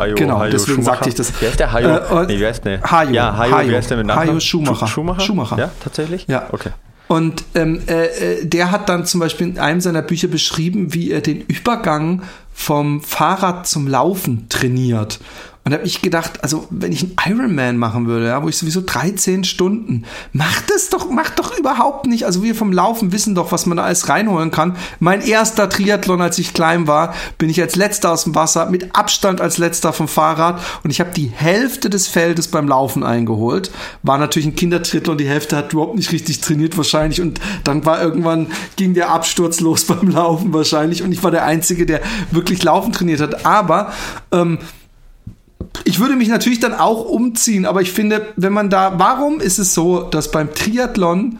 Hajo, genau, Hajo deswegen Schumacher. sagte ich das. Wer ist der Hajo? Äh, nee, wer ist der? Hajo. Ja, Hajo, Hajo, wer ist der mit Nachnamen? Hajo Schumacher. Schumacher? Schumacher. Ja, tatsächlich? Ja. Okay. Und ähm, äh, äh, der hat dann zum Beispiel in einem seiner Bücher beschrieben, wie er den Übergang vom Fahrrad zum Laufen trainiert. Und da habe ich gedacht, also wenn ich einen Ironman machen würde, ja, wo ich sowieso 13 Stunden, macht das doch, macht doch überhaupt nicht. Also wir vom Laufen wissen doch, was man da alles reinholen kann. Mein erster Triathlon, als ich klein war, bin ich als letzter aus dem Wasser, mit Abstand als letzter vom Fahrrad und ich habe die Hälfte des Feldes beim Laufen eingeholt. War natürlich ein Kindertriathlon, die Hälfte hat überhaupt nicht richtig trainiert wahrscheinlich und dann war irgendwann, ging der Absturz los beim Laufen wahrscheinlich und ich war der Einzige, der wirklich Laufen trainiert hat. Aber ähm, ich würde mich natürlich dann auch umziehen, aber ich finde, wenn man da, warum ist es so, dass beim Triathlon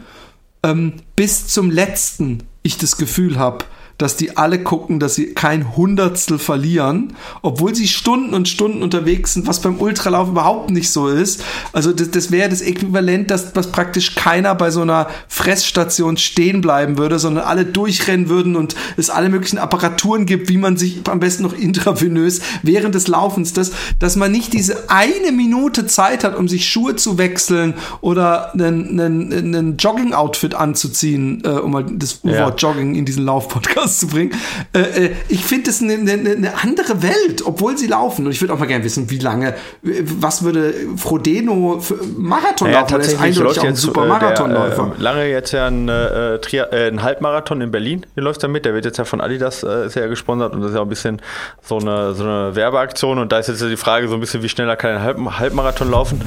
ähm, bis zum letzten ich das Gefühl habe, dass die alle gucken, dass sie kein Hundertstel verlieren, obwohl sie Stunden und Stunden unterwegs sind, was beim Ultralauf überhaupt nicht so ist. Also das, das wäre das Äquivalent, dass, dass praktisch keiner bei so einer Fressstation stehen bleiben würde, sondern alle durchrennen würden und es alle möglichen Apparaturen gibt, wie man sich am besten noch intravenös während des Laufens, dass, dass man nicht diese eine Minute Zeit hat, um sich Schuhe zu wechseln oder einen, einen, einen Jogging-Outfit anzuziehen, äh, um mal das ja. Wort Jogging in diesen Lauf-Podcast rauszubringen. Äh, äh, ich finde es eine, eine, eine, andere Welt, obwohl sie laufen. Und ich würde auch mal gerne wissen, wie lange, was würde Frodeno für Marathon naja, laufen? Der ist eindeutig auch ein super äh, Marathonläufer. Äh, lange jetzt ja ein, äh, äh, ein Halbmarathon in Berlin, der läuft da mit. Der wird jetzt ja von Adidas sehr gesponsert und das ist ja auch ein bisschen so eine, so eine Werbeaktion. Und da ist jetzt die Frage so ein bisschen, wie schneller kann ein Halb Halbmarathon laufen.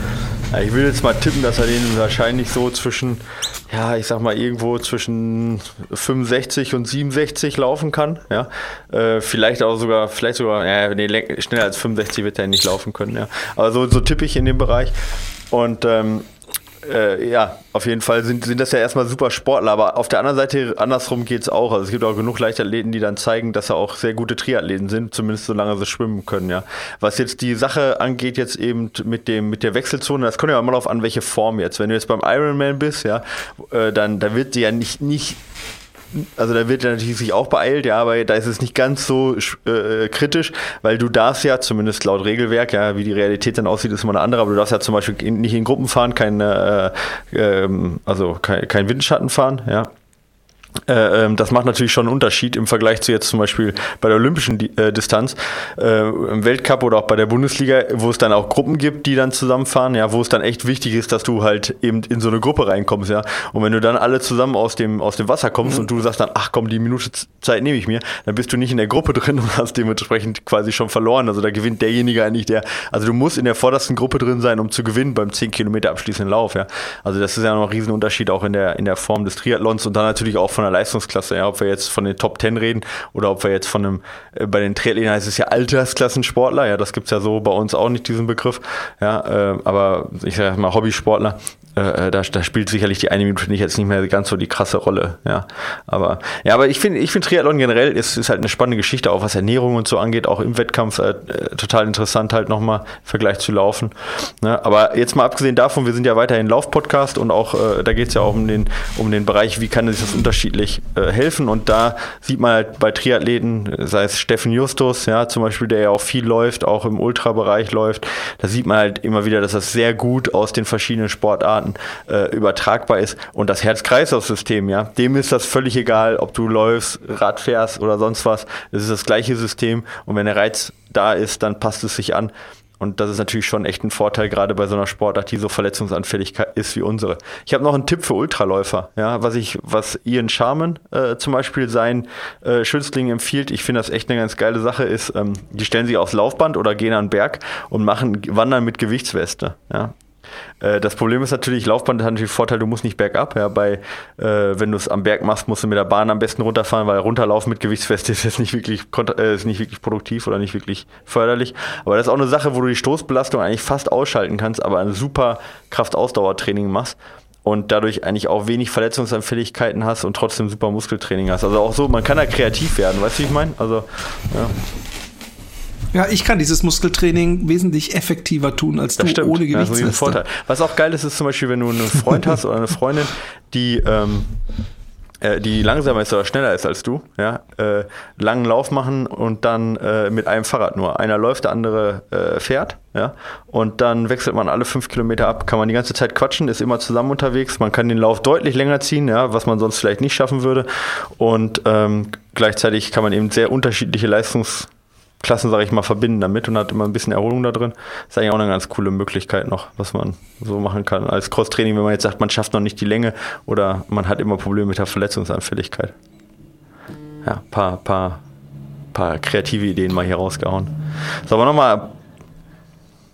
Ja, ich will jetzt mal tippen, dass er den wahrscheinlich so zwischen, ja, ich sag mal irgendwo zwischen 65 und 67 65 laufen kann. Ja? Äh, vielleicht auch sogar, vielleicht sogar, ja, nee, schneller als 65 wird er nicht laufen können. Ja? Aber so, so tippe ich in dem Bereich. Und ähm, äh, ja, auf jeden Fall sind, sind das ja erstmal super Sportler, aber auf der anderen Seite, andersrum geht es auch. Also es gibt auch genug Leichtathleten, die dann zeigen, dass sie auch sehr gute Triathleten sind, zumindest solange sie schwimmen können, ja. Was jetzt die Sache angeht, jetzt eben mit dem, mit der Wechselzone, das kommt ja immer darauf an, welche Form jetzt. Wenn du jetzt beim Ironman bist, ja, äh, dann, da wird sie ja nicht, nicht also da wird natürlich sich auch beeilt, ja, aber da ist es nicht ganz so äh, kritisch, weil du darfst ja, zumindest laut Regelwerk, ja, wie die Realität dann aussieht, ist immer eine andere, aber du darfst ja zum Beispiel in, nicht in Gruppen fahren, kein, äh, äh, also kein, kein Windschatten fahren, ja. Äh, ähm, das macht natürlich schon einen Unterschied im Vergleich zu jetzt zum Beispiel bei der olympischen äh, Distanz, äh, im Weltcup oder auch bei der Bundesliga, wo es dann auch Gruppen gibt, die dann zusammenfahren, ja, wo es dann echt wichtig ist, dass du halt eben in so eine Gruppe reinkommst, ja. Und wenn du dann alle zusammen aus dem, aus dem Wasser kommst mhm. und du sagst dann, ach komm, die Minute Zeit nehme ich mir, dann bist du nicht in der Gruppe drin und hast dementsprechend quasi schon verloren. Also da gewinnt derjenige eigentlich, der, also du musst in der vordersten Gruppe drin sein, um zu gewinnen beim 10 Kilometer abschließenden Lauf, ja. Also das ist ja noch ein Riesenunterschied auch in der, in der Form des Triathlons und dann natürlich auch von von der Leistungsklasse, ja, ob wir jetzt von den Top Ten reden oder ob wir jetzt von einem, äh, bei den Triathleten heißt es ja Altersklassensportler, ja, das gibt es ja so bei uns auch nicht, diesen Begriff, ja, äh, aber ich sage mal Hobbysportler, äh, äh, da, da, spielt sicherlich die eine Minute nicht jetzt nicht mehr ganz so die krasse Rolle, ja. Aber ja, aber ich finde, ich finde Triathlon generell ist, ist halt eine spannende Geschichte, auch was Ernährung und so angeht, auch im Wettkampf äh, äh total interessant halt nochmal im Vergleich zu Laufen. Ne? Aber jetzt mal abgesehen davon, wir sind ja weiterhin Lauf-Podcast und auch da geht es ja auch um den, um den Bereich, wie kann sich das unterschiedlich äh, helfen. Und da sieht man halt bei Triathleten, sei es Steffen Justus, ja, zum Beispiel, der ja auch viel läuft, auch im Ultrabereich läuft, da sieht man halt immer wieder, dass das sehr gut aus den verschiedenen Sportarten Sportarten äh, übertragbar ist. Und das Herz-Kreislauf-System, ja, dem ist das völlig egal, ob du läufst, Rad fährst oder sonst was. Es ist das gleiche System. Und wenn der Reiz da ist, dann passt es sich an. Und das ist natürlich schon echt ein Vorteil, gerade bei so einer Sportart, die so verletzungsanfällig ist wie unsere. Ich habe noch einen Tipp für Ultraläufer, ja, was ich, was Ian Sharman äh, zum Beispiel seinen äh, Schützlingen empfiehlt. Ich finde das echt eine ganz geile Sache, ist, ähm, die stellen sich aufs Laufband oder gehen an den Berg und machen Wandern mit Gewichtsweste. Ja. Äh, das Problem ist natürlich, Laufband hat natürlich Vorteil, du musst nicht bergab. Ja, bei, äh, wenn du es am Berg machst, musst du mit der Bahn am besten runterfahren, weil runterlaufen mit Gewichtsfest ist jetzt nicht wirklich, äh, ist nicht wirklich produktiv oder nicht wirklich förderlich. Aber das ist auch eine Sache, wo du die Stoßbelastung eigentlich fast ausschalten kannst, aber ein super Kraftausdauertraining machst und dadurch eigentlich auch wenig Verletzungsanfälligkeiten hast und trotzdem super Muskeltraining hast. Also auch so, man kann da kreativ werden, weißt du, wie ich meine? Also, ja. Ja, ich kann dieses Muskeltraining wesentlich effektiver tun als das du stimmt. ohne Gewichtsweste. Ja, Vorteil. Was auch geil ist, ist zum Beispiel, wenn du einen Freund hast oder eine Freundin, die ähm, äh, die langsamer ist oder schneller ist als du, ja, äh, langen Lauf machen und dann äh, mit einem Fahrrad nur. Einer läuft, der andere äh, fährt, ja, und dann wechselt man alle fünf Kilometer ab, kann man die ganze Zeit quatschen, ist immer zusammen unterwegs, man kann den Lauf deutlich länger ziehen, ja, was man sonst vielleicht nicht schaffen würde und ähm, gleichzeitig kann man eben sehr unterschiedliche Leistungs Klassen, sage ich mal, verbinden damit und hat immer ein bisschen Erholung da drin. Ist eigentlich auch eine ganz coole Möglichkeit noch, was man so machen kann. Als Cross-Training, wenn man jetzt sagt, man schafft noch nicht die Länge oder man hat immer Probleme mit der Verletzungsanfälligkeit. Ja, paar, paar, paar kreative Ideen mal hier rausgehauen. So, aber nochmal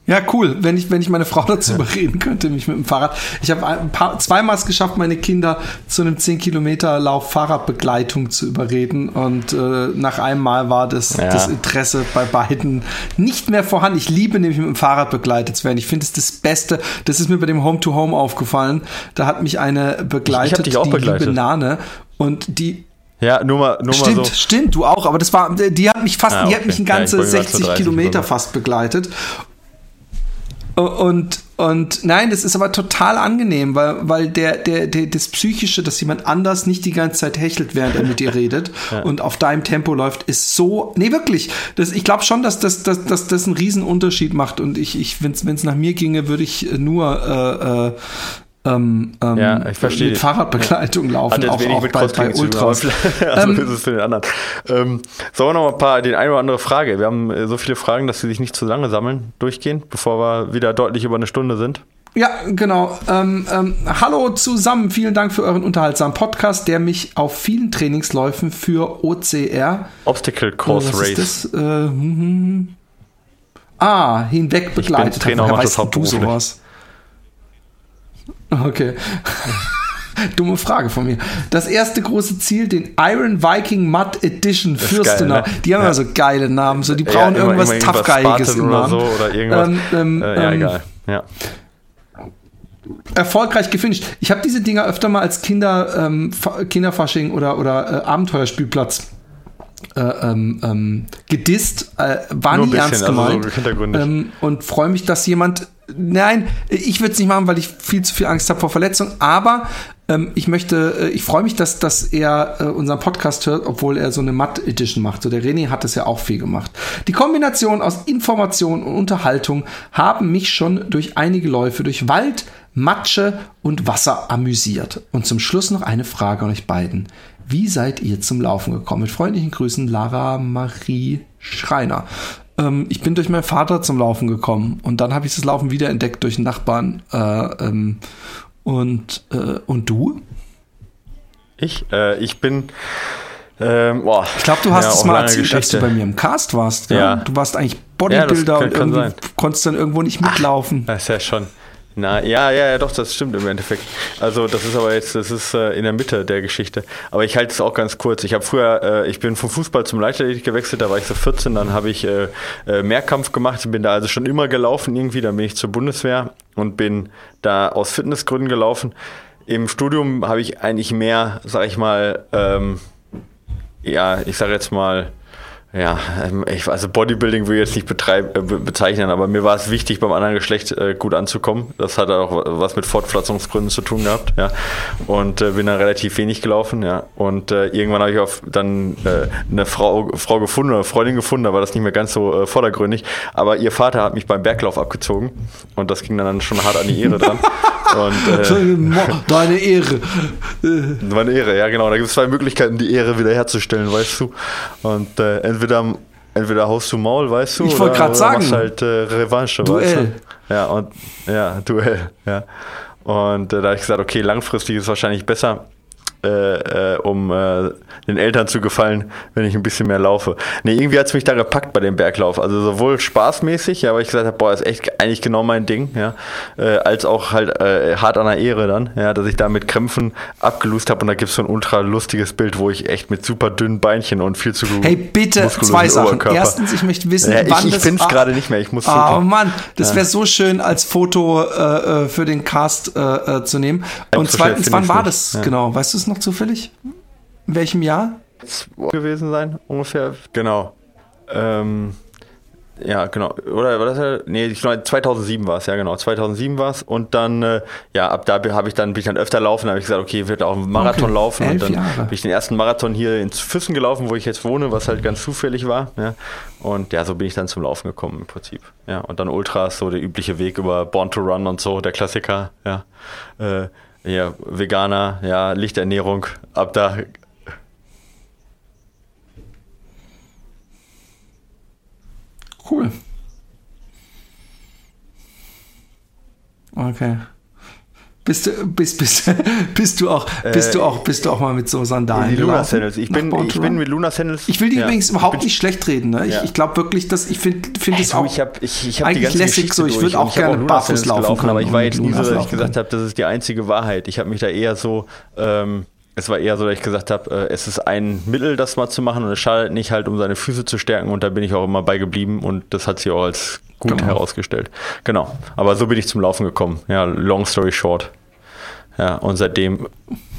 ja, cool, wenn ich, wenn ich meine Frau dazu überreden könnte, mich mit dem Fahrrad. Ich habe ein paar, zweimal es geschafft, meine Kinder zu einem 10 Kilometer Lauf Fahrradbegleitung zu überreden. Und äh, nach einem Mal war das, ja. das Interesse bei beiden nicht mehr vorhanden. Ich liebe nämlich mit dem Fahrrad begleitet zu werden. Ich finde es das Beste. Das ist mir bei dem Home-to-Home -Home aufgefallen. Da hat mich eine begleitet, die begleitet. liebe Nane. Und die ja, nur mal, nur stimmt, mal so. Stimmt, du auch, aber das war, die hat mich fast, ah, okay. die hat mich ein ganze ja, 60 Kilometer fast begleitet. Und, und nein, das ist aber total angenehm, weil, weil der, der, der, das Psychische, dass jemand anders nicht die ganze Zeit hechelt, während er mit dir redet ja. und auf deinem Tempo läuft, ist so. Nee, wirklich. Das, ich glaube schon, dass das, dass, dass das einen Riesenunterschied macht. Und ich, ich wenn es nach mir ginge, würde ich nur äh, äh, ähm, ähm, ja, ich verstehe. mit Fahrradbegleitung laufen, Hat auch, auch mit bei, bei Ultras. also ähm, ist es für den anderen. Ähm, sollen wir noch ein paar, den eine oder andere Frage. Wir haben äh, so viele Fragen, dass sie sich nicht zu lange sammeln, durchgehen, bevor wir wieder deutlich über eine Stunde sind. Ja, genau. Ähm, ähm, hallo zusammen, vielen Dank für euren unterhaltsamen Podcast, der mich auf vielen Trainingsläufen für OCR Obstacle Course äh, Race. Äh, hm, hm, hm. Ah, hinweg begleitet. Ich bin Trainer, Woher weißt du sowas? Okay. Dumme Frage von mir. Das erste große Ziel, den Iron Viking Mud Edition Fürstenau. Ne? Die haben ja. so geile Namen. So, die brauchen ja, irgendwas Tough-Geiges im Namen. Oder so, oder irgendwas. Ähm, ähm, äh, ja, ähm, egal. Ja. Erfolgreich gefinisht. Ich habe diese Dinger öfter mal als Kinder, ähm, Kinderfasching oder, oder äh, Abenteuerspielplatz äh, ähm, ähm, gedisst, äh, war Nur nie bisschen, ernst gemeint. Also so ähm, und freue mich, dass jemand Nein, ich würde es nicht machen, weil ich viel zu viel Angst habe vor Verletzung. Aber ähm, ich möchte, äh, ich freue mich, dass, dass er äh, unseren Podcast hört, obwohl er so eine Matt-Edition macht. So der René hat es ja auch viel gemacht. Die Kombination aus Information und Unterhaltung haben mich schon durch einige Läufe durch Wald, Matsche und Wasser amüsiert. Und zum Schluss noch eine Frage an euch beiden. Wie seid ihr zum Laufen gekommen? Mit freundlichen Grüßen, Lara Marie Schreiner. Ähm, ich bin durch meinen Vater zum Laufen gekommen und dann habe ich das Laufen wiederentdeckt durch einen Nachbarn. Äh, ähm, und, äh, und du? Ich? Äh, ich bin. Ähm, boah, ich glaube, du hast ja, es mal erzählt, Geschichte. als du bei mir im Cast warst. Ja. ja. Du warst eigentlich Bodybuilder ja, kann, und konntest dann irgendwo nicht mitlaufen. Ach, das ist ja schon. Na, ja, ja, ja, doch, das stimmt im Endeffekt. Also, das ist aber jetzt, das ist äh, in der Mitte der Geschichte. Aber ich halte es auch ganz kurz. Ich habe früher, äh, ich bin vom Fußball zum Leichtathletik gewechselt, da war ich so 14, dann habe ich äh, äh, Mehrkampf gemacht, bin da also schon immer gelaufen irgendwie, dann bin ich zur Bundeswehr und bin da aus Fitnessgründen gelaufen. Im Studium habe ich eigentlich mehr, sag ich mal, ähm, ja, ich sage jetzt mal, ja, ähm, ich, also Bodybuilding will ich jetzt nicht betreib, äh, bezeichnen, aber mir war es wichtig, beim anderen Geschlecht äh, gut anzukommen. Das hat auch was mit Fortpflanzungsgründen zu tun gehabt, ja. Und äh, bin dann relativ wenig gelaufen, ja. Und äh, irgendwann habe ich auf dann äh, eine Frau, Frau gefunden, eine Freundin gefunden, da war das nicht mehr ganz so äh, vordergründig. Aber ihr Vater hat mich beim Berglauf abgezogen und das ging dann schon hart an die Ehre dran. Und, Deine Ehre. Meine Ehre, ja genau. Da gibt es zwei Möglichkeiten, die Ehre wiederherzustellen, weißt du. Und entweder entweder, entweder haust du Maul, weißt du, ich wollte gerade sagen, machst halt äh, Revanche, Duell. weißt du? Ja, und ja, Duell, ja. Und äh, da habe ich gesagt, okay, langfristig ist es wahrscheinlich besser, äh, äh, um äh, den Eltern zu gefallen, wenn ich ein bisschen mehr laufe. Nee, irgendwie hat es mich da gepackt bei dem Berglauf. Also sowohl spaßmäßig, ja, weil ich gesagt habe, boah, ist echt eigentlich genau mein Ding, ja, äh, als auch halt äh, hart an der Ehre dann, ja, dass ich da mit Krämpfen abgelust habe und da gibt es so ein ultra lustiges Bild, wo ich echt mit super dünnen Beinchen und viel zu Hey, bitte zwei Sachen. Erstens, ich möchte wissen, ja, wann ich, ich finde es gerade nicht mehr. Ich muss. Oh Mann, das wäre ja. so schön als Foto äh, für den Cast zu nehmen. Und zweitens, wann war das ja. genau? Weißt du es noch? Noch zufällig? In welchem Jahr? gewesen sein, ungefähr. Genau. Ähm, ja, genau. Oder war das ja? Nee, ich glaube 2007 war es, ja genau. 2007 war es. Und dann, äh, ja, ab da habe ich dann, bin ich dann öfter laufen, habe ich gesagt, okay, ich werde auch einen Marathon okay. laufen. Elf und dann Jahre. bin ich den ersten Marathon hier ins Füssen gelaufen, wo ich jetzt wohne, was halt ganz zufällig war. Ja. Und ja, so bin ich dann zum Laufen gekommen im Prinzip. Ja, und dann Ultras, so der übliche Weg über Born to Run und so, der Klassiker, ja. Äh, ja, Veganer, ja, Lichternährung, ab da. Cool. Okay. Bist du, bist, bist, bist du auch, bist du auch, bist du auch mal mit so Sandalen? Die Luna Sandals. Ich bin, ich bin mit Luna Sandals. Ich will die ja. übrigens überhaupt nicht schlecht reden. Ne? Ja. Ich, ich glaube wirklich, dass ich finde, finde es auch. Ich habe, ich, ich hab eigentlich die lässig so. Ich würde auch gerne barfuß laufen, laufen aber ich war jetzt nie so, dass ich gesagt habe, das ist die einzige Wahrheit. Ich habe mich da eher so. Ähm, es war eher so, dass ich gesagt habe, äh, es ist ein Mittel, das mal zu machen und es schadet nicht halt, um seine Füße zu stärken und da bin ich auch immer bei geblieben und das hat sich auch als gut genau. herausgestellt. Genau. Aber so bin ich zum Laufen gekommen. Ja, long story short. Ja, und seitdem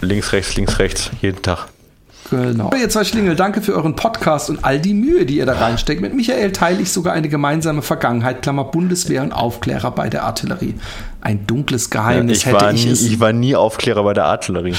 links, rechts, links, rechts, jeden Tag. Genau. Ihr zwei Schlingel, danke für euren Podcast und all die Mühe, die ihr da reinsteckt. Mit Michael teile ich sogar eine gemeinsame Vergangenheit, Klammer Bundeswehr und Aufklärer bei der Artillerie. Ein dunkles Geheimnis ja, ich hätte ich nie, es. Ich war nie Aufklärer bei der Artillerie.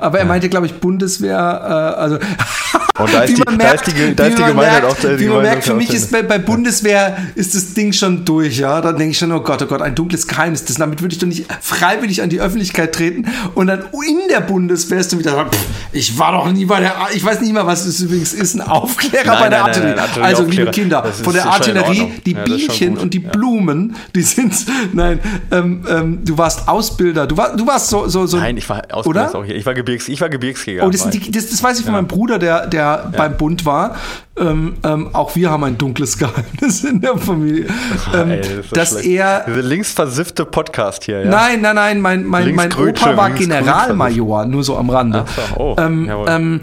Aber er meinte, glaube ich, Bundeswehr, äh, also und da ist, die, merkt, da ist die, da ist die Gemeinheit merkt, auch Wie man merkt, für mich ist bei, bei, Bundeswehr ist das Ding schon durch, ja. Dann denke ich schon, oh Gott, oh Gott, ein dunkles Geheimnis. Das, damit würde ich doch nicht freiwillig an die Öffentlichkeit treten. Und dann in der Bundeswehr ist du wieder pff, ich war doch nie bei der, ich weiß nicht mal, was es übrigens ist, ein Aufklärer nein, bei der nein, Artillerie. Nein, Artillerie. Also, liebe Kinder, von der Artillerie, die ja, Bienchen und die Blumen, die sind, nein, ähm, ähm, du warst Ausbilder, du, war, du warst so, so, so. Nein, ich war Ausbilder, oder? Ich war, Gebirgs, ich war Gebirgsjäger. Oh, das, die, das, das weiß ich von meinem Bruder, der, der ja. beim Bund war. Ähm, ähm, auch wir haben ein dunkles Geheimnis in der Familie. Ähm, Ey, das dass er. Dieser links versiffte Podcast hier, ja? Nein, nein, nein, mein, mein, mein Opa war Generalmajor, nur so am Rande. So, oh, ähm, ähm,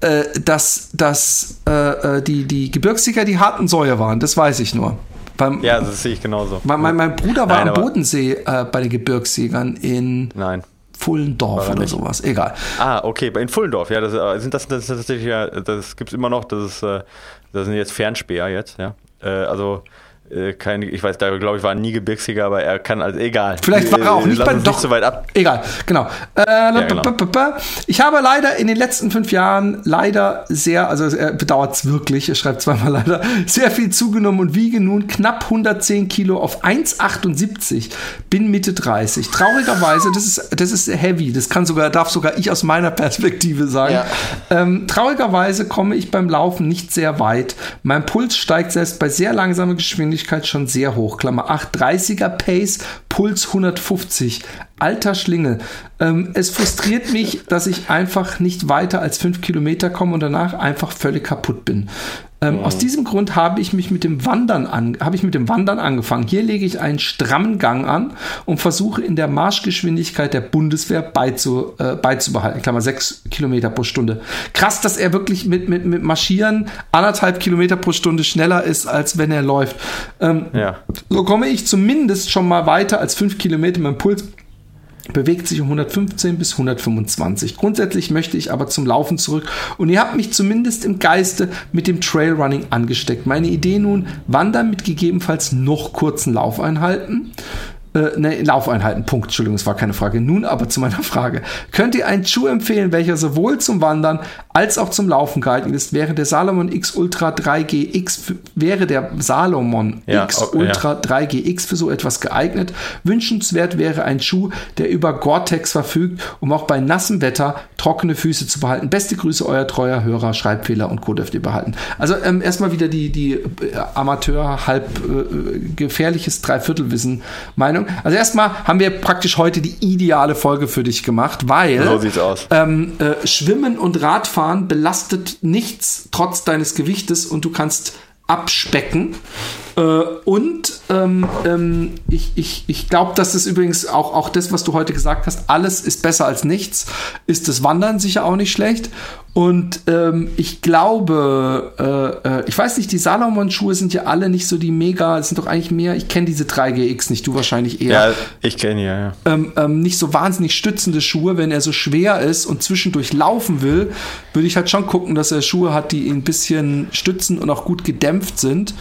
äh, dass dass äh, äh, die, die Gebirgssieger die harten Säue waren, das weiß ich nur. Beim, ja, das sehe ich genauso. Mein, mein, mein Bruder war Nein, am Bodensee äh, bei den Gebirgsjägern in. Nein. Fullendorf oder sowas, egal. Ah, okay, in Fullendorf, ja, das äh, sind das, das, tatsächlich ja, das gibt es immer noch, das ist, äh, das sind jetzt Fernspäher jetzt, ja. Äh, also äh, kein, ich weiß, da glaube ich, war nie Gebirgsjäger, aber er kann, also egal. Vielleicht war er auch nicht, bei, doch, nicht so weit ab. Egal, genau. Äh, ja, genau. Ich habe leider in den letzten fünf Jahren leider sehr, also er bedauert es wirklich, er schreibt zweimal leider, sehr viel zugenommen und wiege nun knapp 110 Kilo auf 1,78. Bin Mitte 30. Traurigerweise, das ist, das ist heavy, das kann sogar, darf sogar ich aus meiner Perspektive sagen. Ja. Ähm, traurigerweise komme ich beim Laufen nicht sehr weit. Mein Puls steigt selbst bei sehr langsamer Geschwindigkeit Geschwindigkeit schon sehr hoch. Klammer 8, 30er Pace, Puls 150. Alter Schlingel. Ähm, es frustriert mich, dass ich einfach nicht weiter als 5 Kilometer komme und danach einfach völlig kaputt bin. Ähm, mhm. Aus diesem Grund habe ich mich mit dem Wandern an, habe ich mit dem Wandern angefangen. Hier lege ich einen strammen Gang an und versuche in der Marschgeschwindigkeit der Bundeswehr beizu, äh, beizubehalten. Klammer 6 Kilometer pro Stunde. Krass, dass er wirklich mit, mit, mit Marschieren anderthalb Kilometer pro Stunde schneller ist, als wenn er läuft. Ähm, ja. So komme ich zumindest schon mal weiter als 5 Kilometer. Mein Puls bewegt sich um 115 bis 125. Grundsätzlich möchte ich aber zum Laufen zurück und ihr habt mich zumindest im Geiste mit dem Trailrunning angesteckt. Meine Idee nun, wandern mit gegebenenfalls noch kurzen Laufeinheiten äh, ne, Laufeinheiten, Punkt, Entschuldigung, es war keine Frage. Nun aber zu meiner Frage. Könnt ihr einen Schuh empfehlen, welcher sowohl zum Wandern als auch zum Laufen geeignet ist? Wäre der Salomon X Ultra 3GX, wäre der Salomon ja, X okay, Ultra ja. 3GX für so etwas geeignet? Wünschenswert wäre ein Schuh, der über Gore-Tex verfügt, um auch bei nassem Wetter trockene Füße zu behalten. Beste Grüße, euer treuer Hörer, Schreibfehler und Co. dürft ihr behalten. Also ähm, erstmal wieder die, die äh, Amateur, halb äh, gefährliches Dreiviertelwissen Meinung. Also erstmal haben wir praktisch heute die ideale Folge für dich gemacht, weil so sieht's aus. Ähm, äh, Schwimmen und Radfahren belastet nichts trotz deines Gewichtes und du kannst abspecken. Äh, und ähm, ähm, ich, ich, ich glaube, dass das übrigens auch, auch das, was du heute gesagt hast, alles ist besser als nichts. Ist das Wandern sicher auch nicht schlecht. Und ähm, ich glaube, äh, äh, ich weiß nicht, die Salomon-Schuhe sind ja alle nicht so die mega, es sind doch eigentlich mehr, ich kenne diese 3GX nicht, du wahrscheinlich eher. Ja, ich kenne ja, ja. Ähm, ähm, nicht so wahnsinnig stützende Schuhe, wenn er so schwer ist und zwischendurch laufen will, würde ich halt schon gucken, dass er Schuhe hat, die ihn ein bisschen stützen und auch gut gedämpft sind.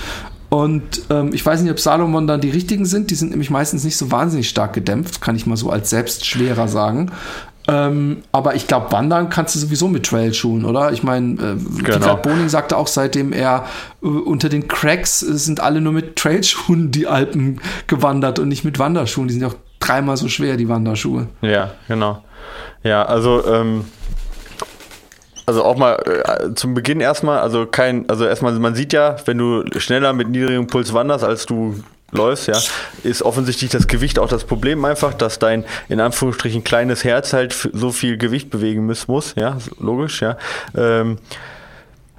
Und ähm, ich weiß nicht, ob Salomon dann die richtigen sind. Die sind nämlich meistens nicht so wahnsinnig stark gedämpft, kann ich mal so als Selbstschwerer sagen. Ähm, aber ich glaube, wandern kannst du sowieso mit Trailschuhen, oder? Ich meine, äh, genau. Boning sagte auch, seitdem er äh, unter den Cracks äh, sind alle nur mit Trailschuhen die Alpen gewandert und nicht mit Wanderschuhen. Die sind ja auch dreimal so schwer, die Wanderschuhe. Ja, genau. Ja, also ähm, Also auch mal äh, zum Beginn erstmal, also kein, also erstmal, man sieht ja, wenn du schneller mit niedrigem Puls wanderst, als du läufst, ja, ist offensichtlich das Gewicht auch das Problem einfach, dass dein in Anführungsstrichen kleines Herz halt so viel Gewicht bewegen muss, muss ja, logisch, ja. Ähm,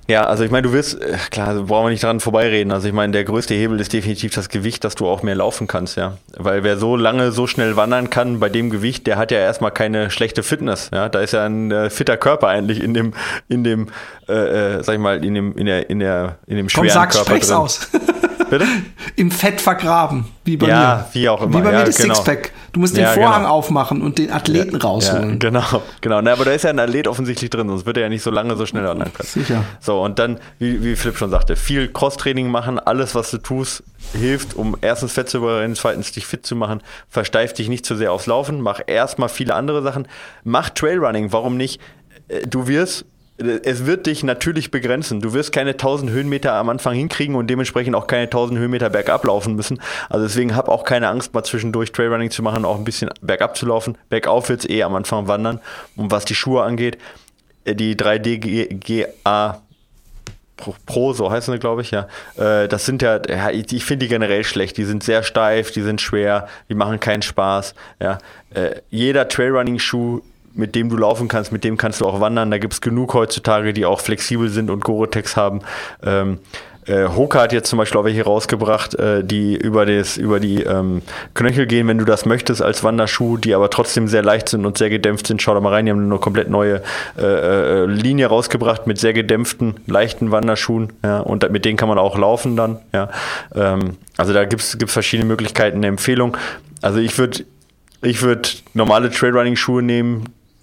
ja, also ich meine, du wirst, äh, klar, brauchen wir nicht dran vorbeireden. Also ich meine, der größte Hebel ist definitiv das Gewicht, dass du auch mehr laufen kannst, ja. Weil wer so lange, so schnell wandern kann bei dem Gewicht, der hat ja erstmal keine schlechte Fitness, ja. Da ist ja ein äh, fitter Körper eigentlich in dem, in dem, äh, äh, sag ich mal, in dem, in der, in der, in dem schweren Komm, sag, Körper drin. aus. Bitte? Im Fett vergraben, wie bei ja, mir. wie auch immer. Wie bei ja, mir das genau. Sixpack. Du musst den Ja, Vorhang genau. aufmachen und den Athleten rausholen. Ja, genau, genau. Na, aber da ist ja ein Athlet offensichtlich drin, sonst wird er ja nicht so lange so schnell wandern können. Sicher. So, und dann, wie, wie Philipp schon sagte, viel Cross-Training machen, alles, was du tust, hilft, um erstens Fett zu überrennen, zweitens dich fit zu machen, versteif dich nicht zu sehr aufs Laufen, mach erstmal viele andere Sachen, mach Trailrunning, warum nicht? Äh, Du wirst es wird dich natürlich begrenzen. Du wirst keine 1000 Höhenmeter am Anfang hinkriegen und dementsprechend auch keine 1000 Höhenmeter bergab laufen müssen. Also deswegen hab auch keine Angst, mal zwischendurch Trailrunning zu machen, auch ein bisschen bergab zu laufen. Bergauf wird's eh am Anfang wandern. Und was die Schuhe angeht, äh, die 3DGA Pro- so heißen sie, glaube ich, ja. Äh, Das sind ja, ich finde die generell schlecht. Die sind sehr steif, die sind schwer, die machen keinen Spaß. Ja. Äh, Jeder Trailrunning-Schuh, mit dem du laufen kannst, mit dem kannst du auch wandern. Da gibt es genug heutzutage, die auch flexibel sind und Gore-Tex haben. Ähm, äh, Hoka hat jetzt zum Beispiel auch welche rausgebracht, äh, die über, das, über die ähm, Knöchel gehen, wenn du das möchtest, als Wanderschuh, die aber trotzdem sehr leicht sind und sehr gedämpft sind. Schau da mal rein, die haben eine komplett neue äh, äh, Linie rausgebracht mit sehr gedämpften, leichten Wanderschuhen. Ja, und mit denen kann man auch laufen dann. Ja. Ähm, also da gibt es verschiedene Möglichkeiten, eine Empfehlung. Also ich würde ich würd normale Trailrunning-Schuhe nehmen,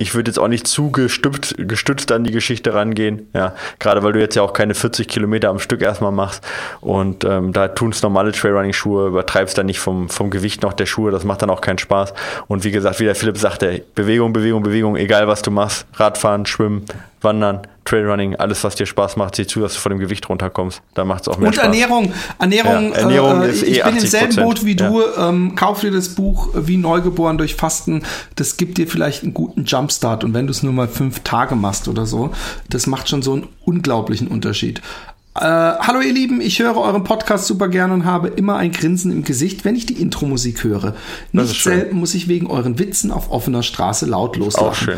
ich würde jetzt auch nicht zu gestützt, gestützt an die Geschichte rangehen, ja, gerade weil du jetzt ja auch keine 40 Kilometer am Stück erstmal machst und ähm, da tun es normale Trailrunning-Schuhe, übertreibst dann nicht vom, vom Gewicht noch der Schuhe, das macht dann auch keinen Spaß und wie gesagt, wie der Philipp sagte, Bewegung, Bewegung, Bewegung, egal was du machst, Radfahren, Schwimmen, Wandern, Trailrunning, alles was dir Spaß macht, sieh zu, dass du von dem Gewicht runterkommst, da macht es auch mehr Und Spaß. Ernährung. Ernährung, Ja, Ernährung äh, ist ich eh bin im selben 80%, Boot wie du. Ähm, kauf dir das Buch äh, Wie Neugeboren durch Fasten. Das gibt dir vielleicht einen guten Jumpstart. Und wenn du es nur mal fünf Tage machst oder so, das macht schon so einen unglaublichen Unterschied. Äh, hallo ihr Lieben, ich höre euren Podcast super gern und habe immer ein Grinsen im Gesicht, wenn ich die Intro-Musik höre. Nicht selten muss ich wegen euren Witzen auf offener Straße laut loslachen.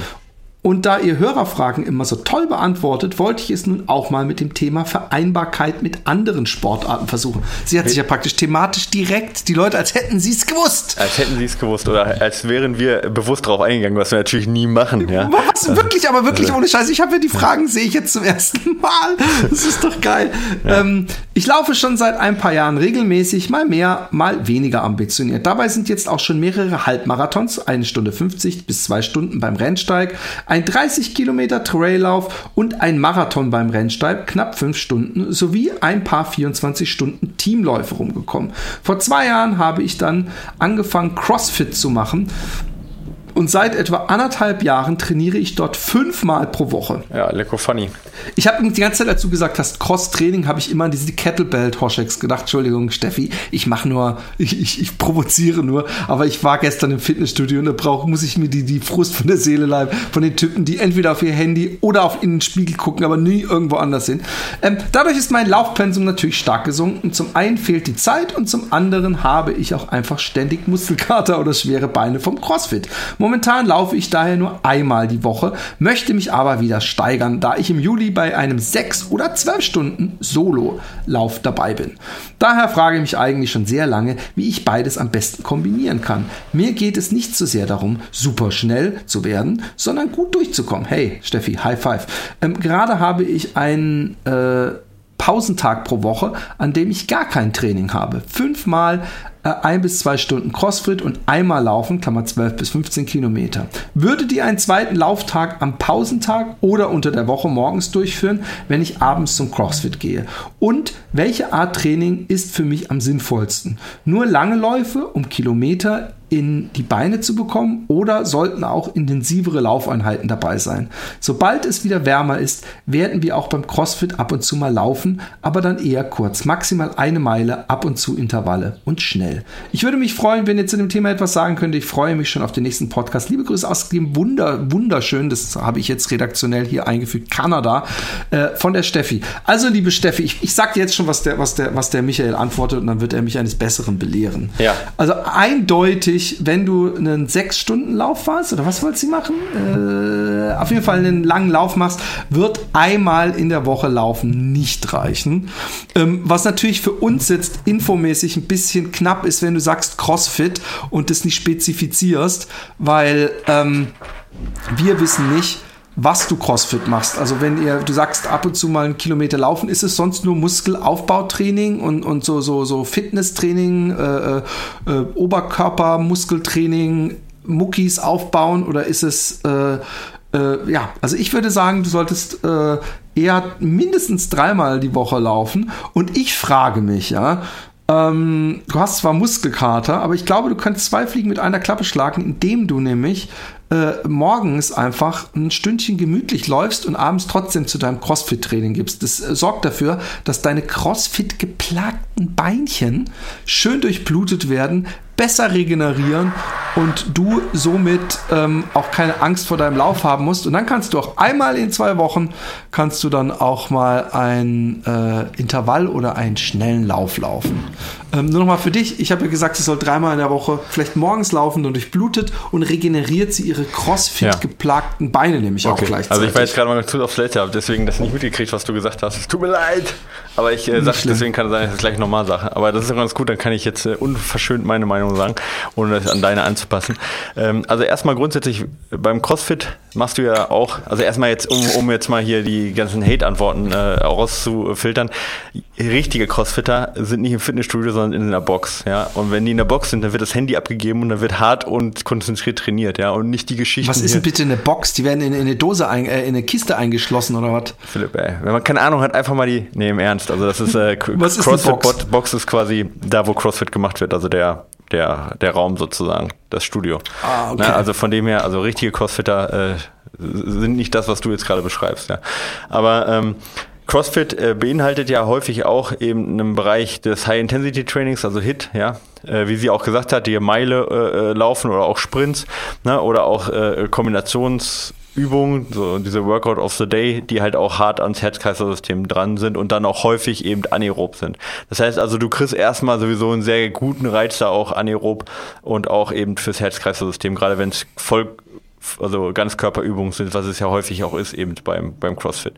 Und da ihr Hörerfragen immer so toll beantwortet, wollte ich es nun auch mal mit dem Thema Vereinbarkeit mit anderen Sportarten versuchen. Sie hat sich ja praktisch thematisch direkt, die Leute, als hätten sie es gewusst. Als hätten sie es gewusst oder als wären wir bewusst drauf eingegangen, was wir natürlich nie machen. Ja. Was wirklich, aber wirklich ohne Scheiß. Ich habe ja die Fragen, sehe ich jetzt zum ersten Mal. Das ist doch geil. Ähm, ich laufe schon seit ein paar Jahren regelmäßig, mal mehr, mal weniger ambitioniert. Dabei sind jetzt auch schon mehrere Halbmarathons, eine Stunde 50 bis zwei Stunden beim Rennsteig, ein 30 Kilometer Traillauf und ein Marathon beim Rennsteig, knapp fünf Stunden, sowie ein paar 24 Stunden Teamläufe rumgekommen. Vor zwei Jahren habe ich dann angefangen, CrossFit zu machen. Und seit etwa anderthalb Jahren trainiere ich dort fünfmal pro Woche. Ja, lecker funny. Ich habe die ganze Zeit dazu gesagt, hast Cross-Training, habe ich immer an diese Kettlebell-Hosheks gedacht. Entschuldigung, Steffi, ich mache nur, ich, ich, ich provoziere nur. Aber ich war gestern im Fitnessstudio und da brauch, muss ich mir die, die Frust von der Seele leiben. Von den Typen, die entweder auf ihr Handy oder auf in den Spiegel gucken, aber nie irgendwo anders sind. Ähm, dadurch ist mein Laufpensum natürlich stark gesunken. Zum einen fehlt die Zeit und zum anderen habe ich auch einfach ständig Muskelkater oder schwere Beine vom Crossfit. Momentan laufe ich daher nur einmal die Woche, möchte mich aber wieder steigern, da ich im Juli bei einem 6 oder 12 Stunden Solo-Lauf dabei bin. Daher frage ich mich eigentlich schon sehr lange, wie ich beides am besten kombinieren kann. Mir geht es nicht so sehr darum, super schnell zu werden, sondern gut durchzukommen. Hey, Steffi, High Five. Ähm, gerade habe ich einen äh, Pausentag pro Woche, an dem ich gar kein Training habe. Fünfmal äh, ein bis zwei Stunden Crossfit und einmal laufen, Klammer 12 bis 15 Kilometer. Würdet ihr einen zweiten Lauftag am Pausentag oder unter der Woche morgens durchführen, wenn ich abends zum Crossfit gehe? Und welche Art Training ist für mich am sinnvollsten? Nur lange Läufe, um Kilometer in die Beine zu bekommen oder sollten auch intensivere Laufeinheiten dabei sein. Sobald es wieder wärmer ist, werden wir auch beim CrossFit ab und zu mal laufen, aber dann eher kurz, maximal eine Meile, ab und zu Intervalle und schnell. Geil. Ich würde mich freuen, wenn ihr zu dem Thema etwas sagen könnt. Ich freue mich schon auf den nächsten Podcast. Liebe Grüße aus dem Wunder, wunderschön, das habe ich jetzt redaktionell hier eingefügt, Kanada, äh, von der Steffi. Also, liebe Steffi, ich, ich sag dir jetzt schon, was der, was, der, was der Michael antwortet und dann wird er mich eines Besseren belehren. Ja. Also eindeutig, wenn du einen Sechs-Stunden-Lauf warst, oder was wolltest du machen? Äh, auf jeden Fall einen langen Lauf machst, wird einmal in der Woche laufen nicht reichen. Ähm, was natürlich für uns jetzt infomäßig ein bisschen knapp ist, wenn du sagst CrossFit und das nicht spezifizierst, weil ähm, wir wissen nicht, was du CrossFit machst. Also wenn ihr, du sagst ab und zu mal einen Kilometer laufen, ist es sonst nur Muskelaufbautraining und, und so, so, so Fitnesstraining, äh, äh, Oberkörper, Muskeltraining, Muckis aufbauen oder ist es äh, äh, ja, also ich würde sagen, du solltest äh, eher mindestens dreimal die Woche laufen. Und ich frage mich, ja, ähm, du hast zwar Muskelkater, aber ich glaube, du könntest zwei Fliegen mit einer Klappe schlagen, indem du nämlich äh, morgens einfach ein Stündchen gemütlich läufst und abends trotzdem zu deinem Crossfit-Training gibst. Das äh, sorgt dafür, dass deine Crossfit geplagten Beinchen schön durchblutet werden, besser regenerieren und du somit ähm, auch keine Angst vor deinem Lauf haben musst. Und dann kannst du auch einmal in zwei Wochen kannst du dann auch mal ein äh, Intervall oder einen schnellen Lauf laufen. Ähm, nur nochmal für dich, ich habe ja gesagt, sie soll dreimal in der Woche vielleicht morgens laufen und durchblutet und regeneriert sie ihre Crossfit geplagten Beine nämlich okay. auch gleichzeitig. Also ich war jetzt gerade mal zu aufs Toilette, habe deswegen das nicht mitgekriegt, was du gesagt hast. Es tut mir leid. Aber ich äh, sage, deswegen kann es sein, dass es gleich nochmal sage. Aber das ist ganz gut, dann kann ich jetzt äh, unverschönt meine Meinung sagen, ohne das an deine anzupassen. Ähm, also erstmal grundsätzlich beim CrossFit machst du ja auch, also erstmal jetzt, um, um jetzt mal hier die ganzen Hate-Antworten äh, rauszufiltern, richtige Crossfitter sind nicht im Fitnessstudio, sondern in einer Box, ja. Und wenn die in der Box sind, dann wird das Handy abgegeben und dann wird hart und konzentriert trainiert, ja. Und nicht die Geschichte. Was ist denn bitte eine Box? Die werden in, in eine Dose, ein, äh, in eine Kiste eingeschlossen oder was? Philipp, ey, wenn man keine Ahnung hat, einfach mal die, nee, im Ernst. Also das ist, äh, was ist CrossFit Box? Ist quasi da, wo CrossFit gemacht wird, also der, der, der Raum sozusagen, das Studio. Ah, okay. Na, also von dem her, also richtige Crossfitter äh, sind nicht das, was du jetzt gerade beschreibst, ja. Aber ähm, CrossFit äh, beinhaltet ja häufig auch eben einen Bereich des High-Intensity-Trainings, also HIT, ja, äh, wie sie auch gesagt hat, die Meile äh, äh, laufen oder auch Sprints, ne, oder auch äh, Kombinationsübungen, so diese Workout of the Day, die halt auch hart ans Herz-Kreislauf-System dran sind und dann auch häufig eben anaerob sind. Das heißt also, du kriegst erstmal sowieso einen sehr guten Reiz da auch anaerob und auch eben fürs Herz-Kreislauf-System, gerade wenn es voll also Ganzkörperübungen sind, was es ja häufig auch ist eben beim, beim CrossFit.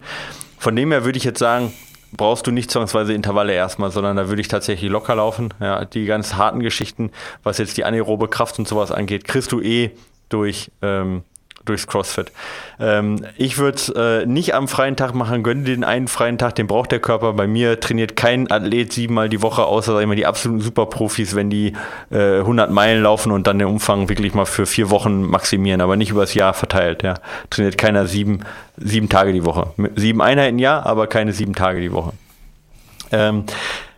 Von dem her würde ich jetzt sagen, brauchst du nicht zwangsweise Intervalle erstmal, sondern da würde ich tatsächlich locker laufen. Ja, die ganz harten Geschichten, was jetzt die anaerobe Kraft und sowas angeht, kriegst du eh durch ähm, durchs CrossFit. Ähm, ich würde es äh, nicht am freien Tag machen, gönne den einen freien Tag, den braucht der Körper. Bei mir trainiert kein Athlet siebenmal die Woche, außer mal, die absoluten Superprofis, wenn die äh, 100 Meilen laufen und dann den Umfang wirklich mal für vier Wochen maximieren, aber nicht übers Jahr verteilt. Ja. Trainiert keiner sieben, sieben Tage die Woche. Sieben Einheiten ja, aber keine sieben Tage die Woche. Ähm,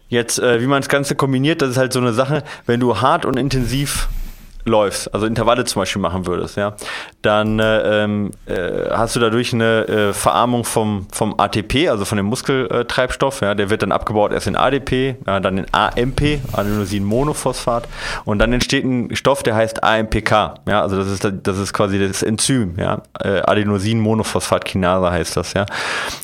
jetzt, äh, wie man das Ganze kombiniert, das ist halt so eine Sache, wenn du hart und intensiv läufst, also Intervalle zum Beispiel machen würdest, ja, dann äh, ähm, äh, hast du dadurch eine äh, Verarmung vom, vom ATP, also von dem Muskeltreibstoff, ja, der wird dann abgebaut erst in ADP, ja, dann in AMP, Adenosinmonophosphat und dann entsteht ein Stoff, der heißt AMPK, ja, also das ist das ist quasi das Enzym, ja, äh, Adenosinmonophosphatkinase heißt das, ja,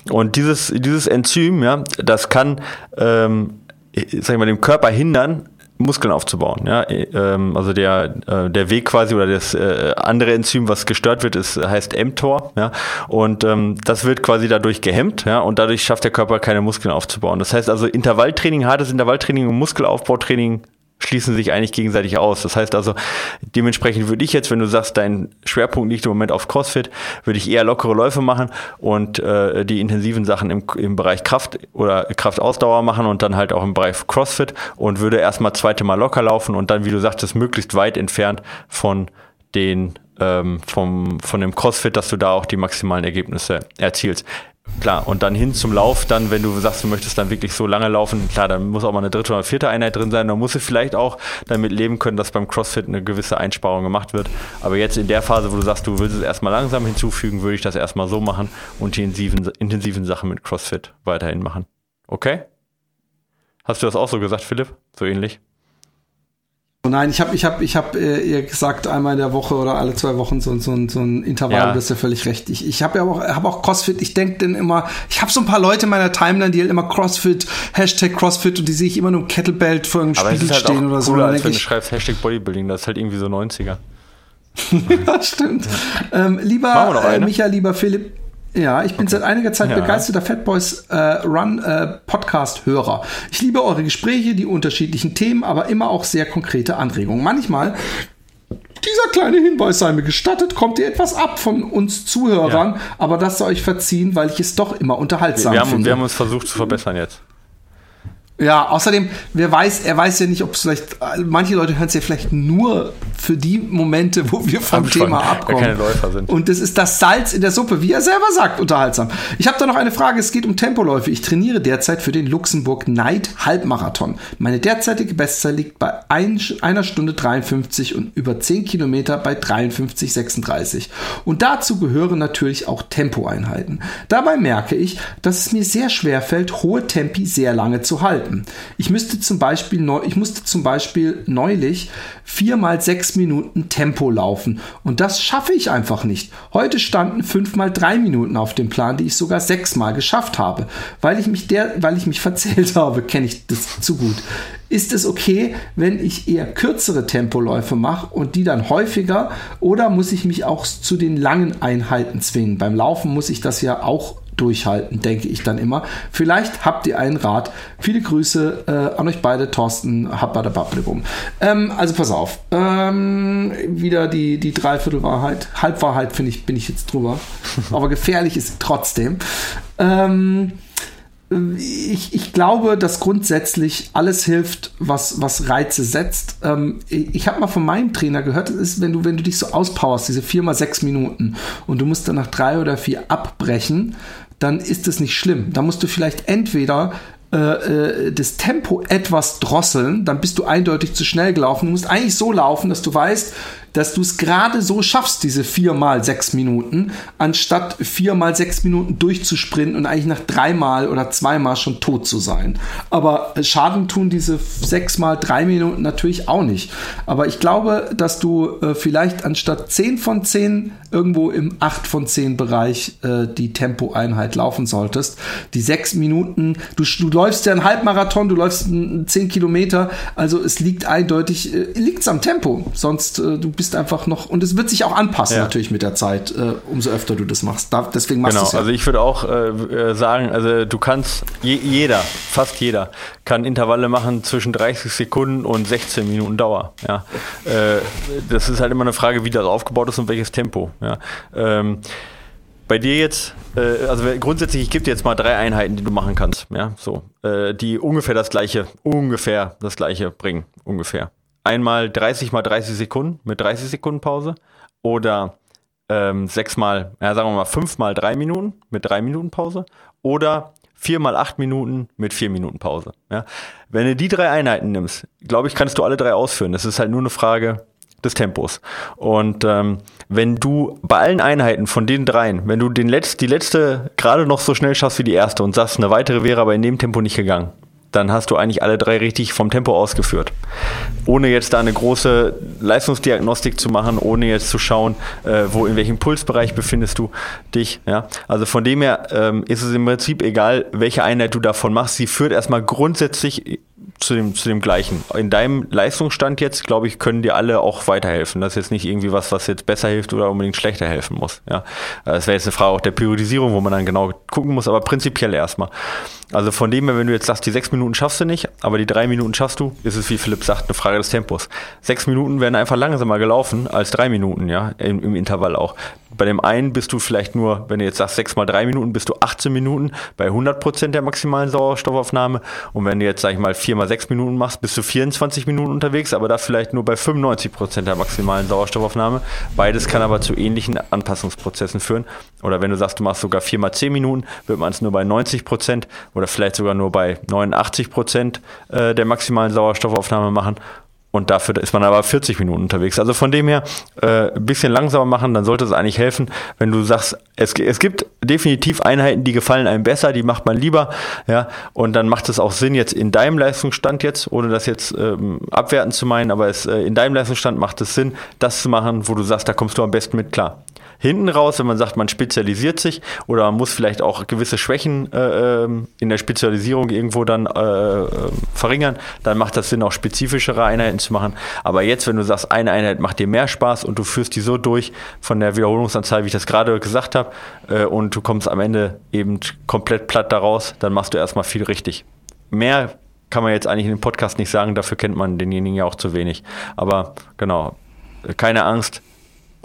und dieses dieses Enzym, ja, das kann ähm, sag ich mal, dem Körper hindern, Muskeln aufzubauen. Ja? Ähm, also der, äh, der Weg quasi oder das äh, andere Enzym, was gestört wird, ist, heißt mTOR. Ja? Und ähm, das wird quasi dadurch gehemmt ja? und dadurch schafft der Körper keine Muskeln aufzubauen. Das heißt also Intervalltraining, hartes Intervalltraining und Muskelaufbautraining schließen sich eigentlich gegenseitig aus. Das heißt also, dementsprechend würde ich jetzt, wenn du sagst, dein Schwerpunkt liegt im Moment auf CrossFit, würde ich eher lockere Läufe machen und äh, die intensiven Sachen im, im Bereich Kraft oder Kraftausdauer machen und dann halt auch im Bereich CrossFit und würde erstmal zweite Mal locker laufen und dann, wie du sagtest, möglichst weit entfernt von den ähm, vom, von dem CrossFit, dass du da auch die maximalen Ergebnisse erzielst. Klar, und dann hin zum Lauf, dann, wenn du sagst, du möchtest dann wirklich so lange laufen, klar, dann muss auch mal eine dritte oder vierte Einheit drin sein. Dann musst du vielleicht auch damit leben können, dass beim CrossFit eine gewisse Einsparung gemacht wird. Aber jetzt in der Phase, wo du sagst, du willst es erstmal langsam hinzufügen, würde ich das erstmal so machen und die intensiven, intensiven Sachen mit CrossFit weiterhin machen. Okay? Hast du das auch so gesagt, Philipp? So ähnlich? Nein, ich habe ich hab, ich hab, äh, ihr gesagt, einmal in der Woche oder alle zwei Wochen so, so, so ein Intervall, ja. das ist ja völlig recht. Ich, ich habe ja auch, hab auch CrossFit, ich denke denn immer, ich habe so ein paar Leute in meiner Timeline, die halt immer CrossFit, Hashtag CrossFit und die sehe ich immer nur im Kettlebelt vor einem Spiegel halt stehen oder so. Als wenn du schreibst Hashtag Bodybuilding, das ist halt irgendwie so 90er. ja, stimmt. Ähm, lieber äh, Micha, lieber Philipp, ja, ich bin okay. seit einiger Zeit ja. begeisterter Fatboys äh, Run äh, Podcast-Hörer. Ich liebe eure Gespräche, die unterschiedlichen Themen, aber immer auch sehr konkrete Anregungen. Manchmal dieser kleine Hinweis sei mir gestattet, kommt ihr etwas ab von uns Zuhörern, ja. aber das soll euch verziehen, weil ich es doch immer unterhaltsam wir haben, finde. Wir haben uns versucht zu verbessern jetzt. Ja, außerdem, wer weiß, er weiß ja nicht, ob es vielleicht, manche Leute hören es ja vielleicht nur für die Momente, wo wir vom Thema abkommen. Keine Läufer sind. Und das ist das Salz in der Suppe, wie er selber sagt, unterhaltsam. Ich habe da noch eine Frage, es geht um Tempoläufe. Ich trainiere derzeit für den Luxemburg Night Halbmarathon. Meine derzeitige Bestzeit liegt bei ein, einer Stunde 53 und über 10 Kilometer bei 53,36. Und dazu gehören natürlich auch Tempoeinheiten. Dabei merke ich, dass es mir sehr schwer fällt, hohe Tempi sehr lange zu halten halten. Ich müsste zum Beispiel, ich musste zum Beispiel neulich vier mal sechs Minuten Tempo laufen und das schaffe ich einfach nicht. Heute standen fünf mal drei Minuten auf dem Plan, die ich sogar sechs mal geschafft habe, weil ich mich der, weil ich mich verzählt habe, kenne ich das zu gut. Ist es okay, wenn ich eher kürzere Tempoläufe mache und die dann häufiger oder muss ich mich auch zu den langen Einheiten zwingen? Beim Laufen muss ich das ja auch durchhalten, denke ich dann immer. Vielleicht habt ihr einen Rat. Viele Grüße äh, an euch beide, Thorsten, ähm, Also pass auf. Ähm, wieder die, die Dreiviertelwahrheit. Halbwahrheit finde ich, bin ich jetzt drüber. Aber gefährlich ist trotzdem. Ähm, ich, ich glaube, dass grundsätzlich alles hilft, was, was Reize setzt. Ähm, ich habe mal von meinem Trainer gehört, das ist, wenn du, wenn du dich so auspowerst, diese vier mal sechs Minuten und du musst dann nach drei oder vier abbrechen, dann ist es nicht schlimm. Da musst du vielleicht entweder äh, äh, das Tempo etwas drosseln, dann bist du eindeutig zu schnell gelaufen. Du musst eigentlich so laufen, dass du weißt, dass du es gerade so schaffst, diese vier mal sechs Minuten, anstatt vier mal sechs Minuten durchzusprinten und eigentlich nach dreimal oder zweimal schon tot zu sein. Aber Schaden tun diese sechs mal drei Minuten natürlich auch nicht. Aber ich glaube, dass du äh, vielleicht anstatt zehn von zehn irgendwo im acht von zehn Bereich äh, die Tempoeinheit laufen solltest. Die sechs Minuten, du, du läufst ja einen Halbmarathon, du läufst zehn Kilometer, also es liegt eindeutig, äh, liegt am Tempo. Sonst äh, du bist bist einfach noch, und es wird sich auch anpassen ja. natürlich mit der Zeit, äh, umso öfter du das machst. Da, deswegen machst genau, du es ja. also ich würde auch äh, äh, sagen, also du kannst, je, jeder, fast jeder, kann Intervalle machen zwischen 30 Sekunden und 16 Minuten Dauer. Ja. Äh, das ist halt immer eine Frage, wie das aufgebaut ist und welches Tempo. Ja. Ähm, bei dir jetzt, äh, also grundsätzlich, ich gebe dir jetzt mal drei Einheiten, die du machen kannst, ja, so, äh, die ungefähr das gleiche, ungefähr das gleiche bringen, ungefähr einmal 30 mal 30 Sekunden mit 30 Sekunden Pause oder ähm, sechs mal, ja, sagen wir mal fünf mal drei Minuten mit drei Minuten Pause oder vier mal acht Minuten mit vier Minuten Pause. Ja. Wenn du die drei Einheiten nimmst, glaube ich, kannst du alle drei ausführen. Das ist halt nur eine Frage des Tempos. Und ähm, wenn du bei allen Einheiten von den dreien, wenn du den Letz-, die letzte gerade noch so schnell schaffst wie die erste und sagst, eine weitere wäre aber in dem Tempo nicht gegangen, dann hast du eigentlich alle drei richtig vom Tempo ausgeführt. Ohne jetzt da eine große Leistungsdiagnostik zu machen, ohne jetzt zu schauen, äh, wo in welchem Pulsbereich befindest du dich. Ja? Also von dem her ähm, ist es im Prinzip egal, welche Einheit du davon machst. Sie führt erstmal grundsätzlich zu dem, zu dem gleichen. In deinem Leistungsstand jetzt, glaube ich, können dir alle auch weiterhelfen. Das ist jetzt nicht irgendwie was, was jetzt besser hilft oder unbedingt schlechter helfen muss. Ja? Das wäre jetzt eine Frage auch der Priorisierung, wo man dann genau gucken muss, aber prinzipiell erstmal. Also von dem her, wenn du jetzt sagst, die sechs Minuten schaffst du nicht, aber die drei Minuten schaffst du, ist es, wie Philipp sagt, eine Frage des Tempos. Sechs Minuten werden einfach langsamer gelaufen als drei Minuten, ja, im, im Intervall auch. Bei dem einen bist du vielleicht nur, wenn du jetzt sagst, sechs mal drei Minuten, bist du 18 Minuten bei 100 Prozent der maximalen Sauerstoffaufnahme. Und wenn du jetzt, sag ich mal, vier mal sechs Minuten machst, bist du 24 Minuten unterwegs, aber da vielleicht nur bei 95 Prozent der maximalen Sauerstoffaufnahme. Beides kann aber zu ähnlichen Anpassungsprozessen führen. Oder wenn du sagst, du machst sogar vier mal zehn Minuten, wird man es nur bei 90 Prozent oder vielleicht sogar nur bei 89 Prozent äh, der maximalen Sauerstoffaufnahme machen. Und dafür ist man aber 40 Minuten unterwegs. Also von dem her, äh, bisschen langsamer machen, dann sollte es eigentlich helfen, wenn du sagst, es, es gibt definitiv Einheiten, die gefallen einem besser, die macht man lieber, ja, und dann macht es auch Sinn jetzt in deinem Leistungsstand jetzt, ohne das jetzt ähm, abwerten zu meinen, aber es, äh, in deinem Leistungsstand macht es Sinn, das zu machen, wo du sagst, da kommst du am besten mit klar hinten raus, wenn man sagt, man spezialisiert sich oder man muss vielleicht auch gewisse Schwächen äh, ähm, in der Spezialisierung irgendwo dann äh, äh, verringern, dann macht das Sinn, auch spezifischere Einheiten zu machen. Aber jetzt, wenn du sagst, eine Einheit macht dir mehr Spaß und du führst die so durch von der Wiederholungsanzahl, wie ich das gerade gesagt habe, äh, und du kommst am Ende eben komplett platt daraus, dann machst du erstmal viel richtig. Mehr kann man jetzt eigentlich in dem Podcast nicht sagen, dafür kennt man denjenigen ja auch zu wenig. Aber genau, keine Angst,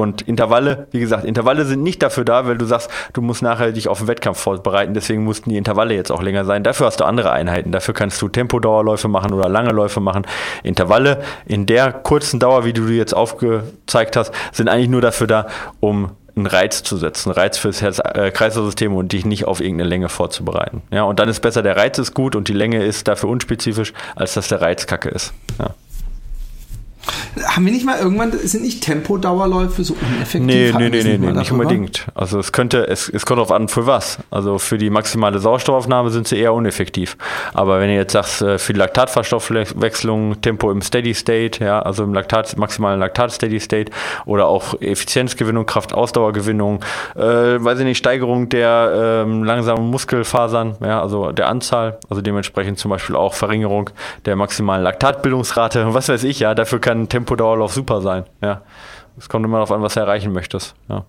und Intervalle, wie gesagt, Intervalle sind nicht dafür da, weil du sagst, du musst nachher dich auf den Wettkampf vorbereiten, deswegen mussten die Intervalle jetzt auch länger sein. Dafür hast du andere Einheiten. Dafür kannst du Tempodauerläufe machen oder lange Läufe machen. Intervalle in der kurzen Dauer, wie du die jetzt aufgezeigt hast, sind eigentlich nur dafür da, um einen Reiz zu setzen, Reiz fürs Herz-Kreislauf-System und dich nicht auf irgendeine Länge vorzubereiten. Ja, und dann ist besser, der Reiz ist gut und die Länge ist dafür unspezifisch, als dass der Reiz kacke ist. Ja. Haben wir nicht mal irgendwann, sind nicht Tempodauerläufe so uneffektiv? Nee, nee, nee, nee, nicht unbedingt. Also es könnte, es, es kommt darauf an, für was. Also für die maximale Sauerstoffaufnahme sind sie eher uneffektiv. Aber wenn ihr jetzt sagst, äh, für die Laktatverstoffwechslung, Tempo im Steady State, ja, also im Laktat, maximalen Laktat Steady State oder auch Effizienzgewinnung, Kraftausdauergewinnung, äh, weiß ich nicht, Steigerung der ähm, langsamen Muskelfasern, ja, also der Anzahl, also dementsprechend zum Beispiel auch Verringerung der maximalen Laktatbildungsrate, was weiß ich, ja, dafür kann kann Tempodauerlauf super sein. Ja. Es kommt immer darauf an, was du erreichen möchtest. Ja.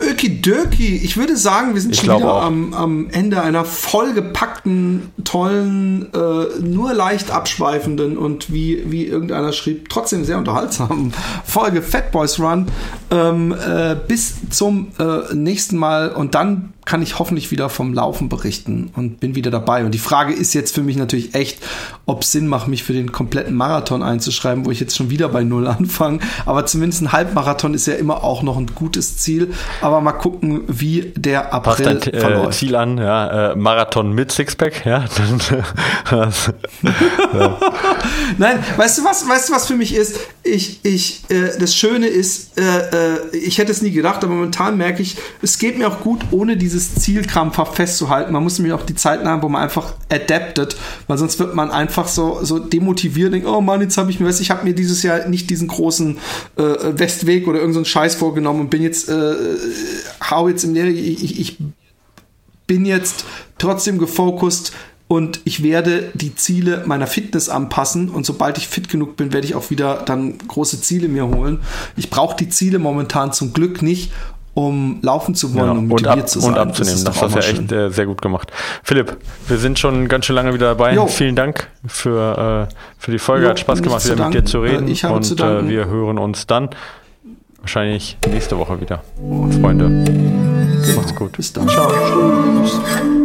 Ökidoki, ich würde sagen, wir sind ich schon wieder am, am, Ende einer vollgepackten, tollen, äh, nur leicht abschweifenden und wie, wie irgendeiner schrieb, trotzdem sehr unterhaltsamen Folge Fat Boys Run. Ähm, äh, bis zum äh, nächsten Mal und dann kann ich hoffentlich wieder vom Laufen berichten und bin wieder dabei. Und die Frage ist jetzt für mich natürlich echt, ob es Sinn macht, mich für den kompletten Marathon einzuschreiben, wo ich jetzt schon wieder bei Null anfange. Aber zumindest ein Halbmarathon ist ja immer auch noch ein gutes Ziel. Aber mal gucken, wie der April Passt dein, äh, verläuft. Ziel an, ja, äh, Marathon mit Sixpack, ja. Nein, weißt du was, weißt du was für mich ist? Ich, ich, äh, das Schöne ist, äh, äh, ich hätte es nie gedacht, aber momentan merke ich, es geht mir auch gut ohne diese dieses Ziel krampfhaft festzuhalten. Man muss nämlich auch die Zeiten haben, wo man einfach adaptet, weil sonst wird man einfach so, so demotiviert, denkt, oh Mann, jetzt habe ich mir, ich habe mir dieses Jahr nicht diesen großen äh, Westweg oder irgendeinen so Scheiß vorgenommen und bin jetzt, äh, hau jetzt im Lehre, ich, ich, ich bin jetzt trotzdem gefokust, und ich werde die Ziele meiner Fitness anpassen und sobald ich fit genug bin, werde ich auch wieder dann große Ziele mir holen. Ich brauche die Ziele momentan zum Glück nicht um laufen zu wollen ja, und motiviert ab, zu sein. Und abzunehmen. Das, das hast du ja echt äh, sehr gut gemacht. Philipp, wir sind schon ganz schön lange wieder dabei. Jo. Vielen Dank für, äh, für die Folge. Jo, Hat Spaß gemacht, wieder mit dir zu reden. Ich habe und zu äh, wir hören uns dann wahrscheinlich nächste Woche wieder. Freunde. Genau. Macht's gut. Bis dann. Ciao. Tschüss.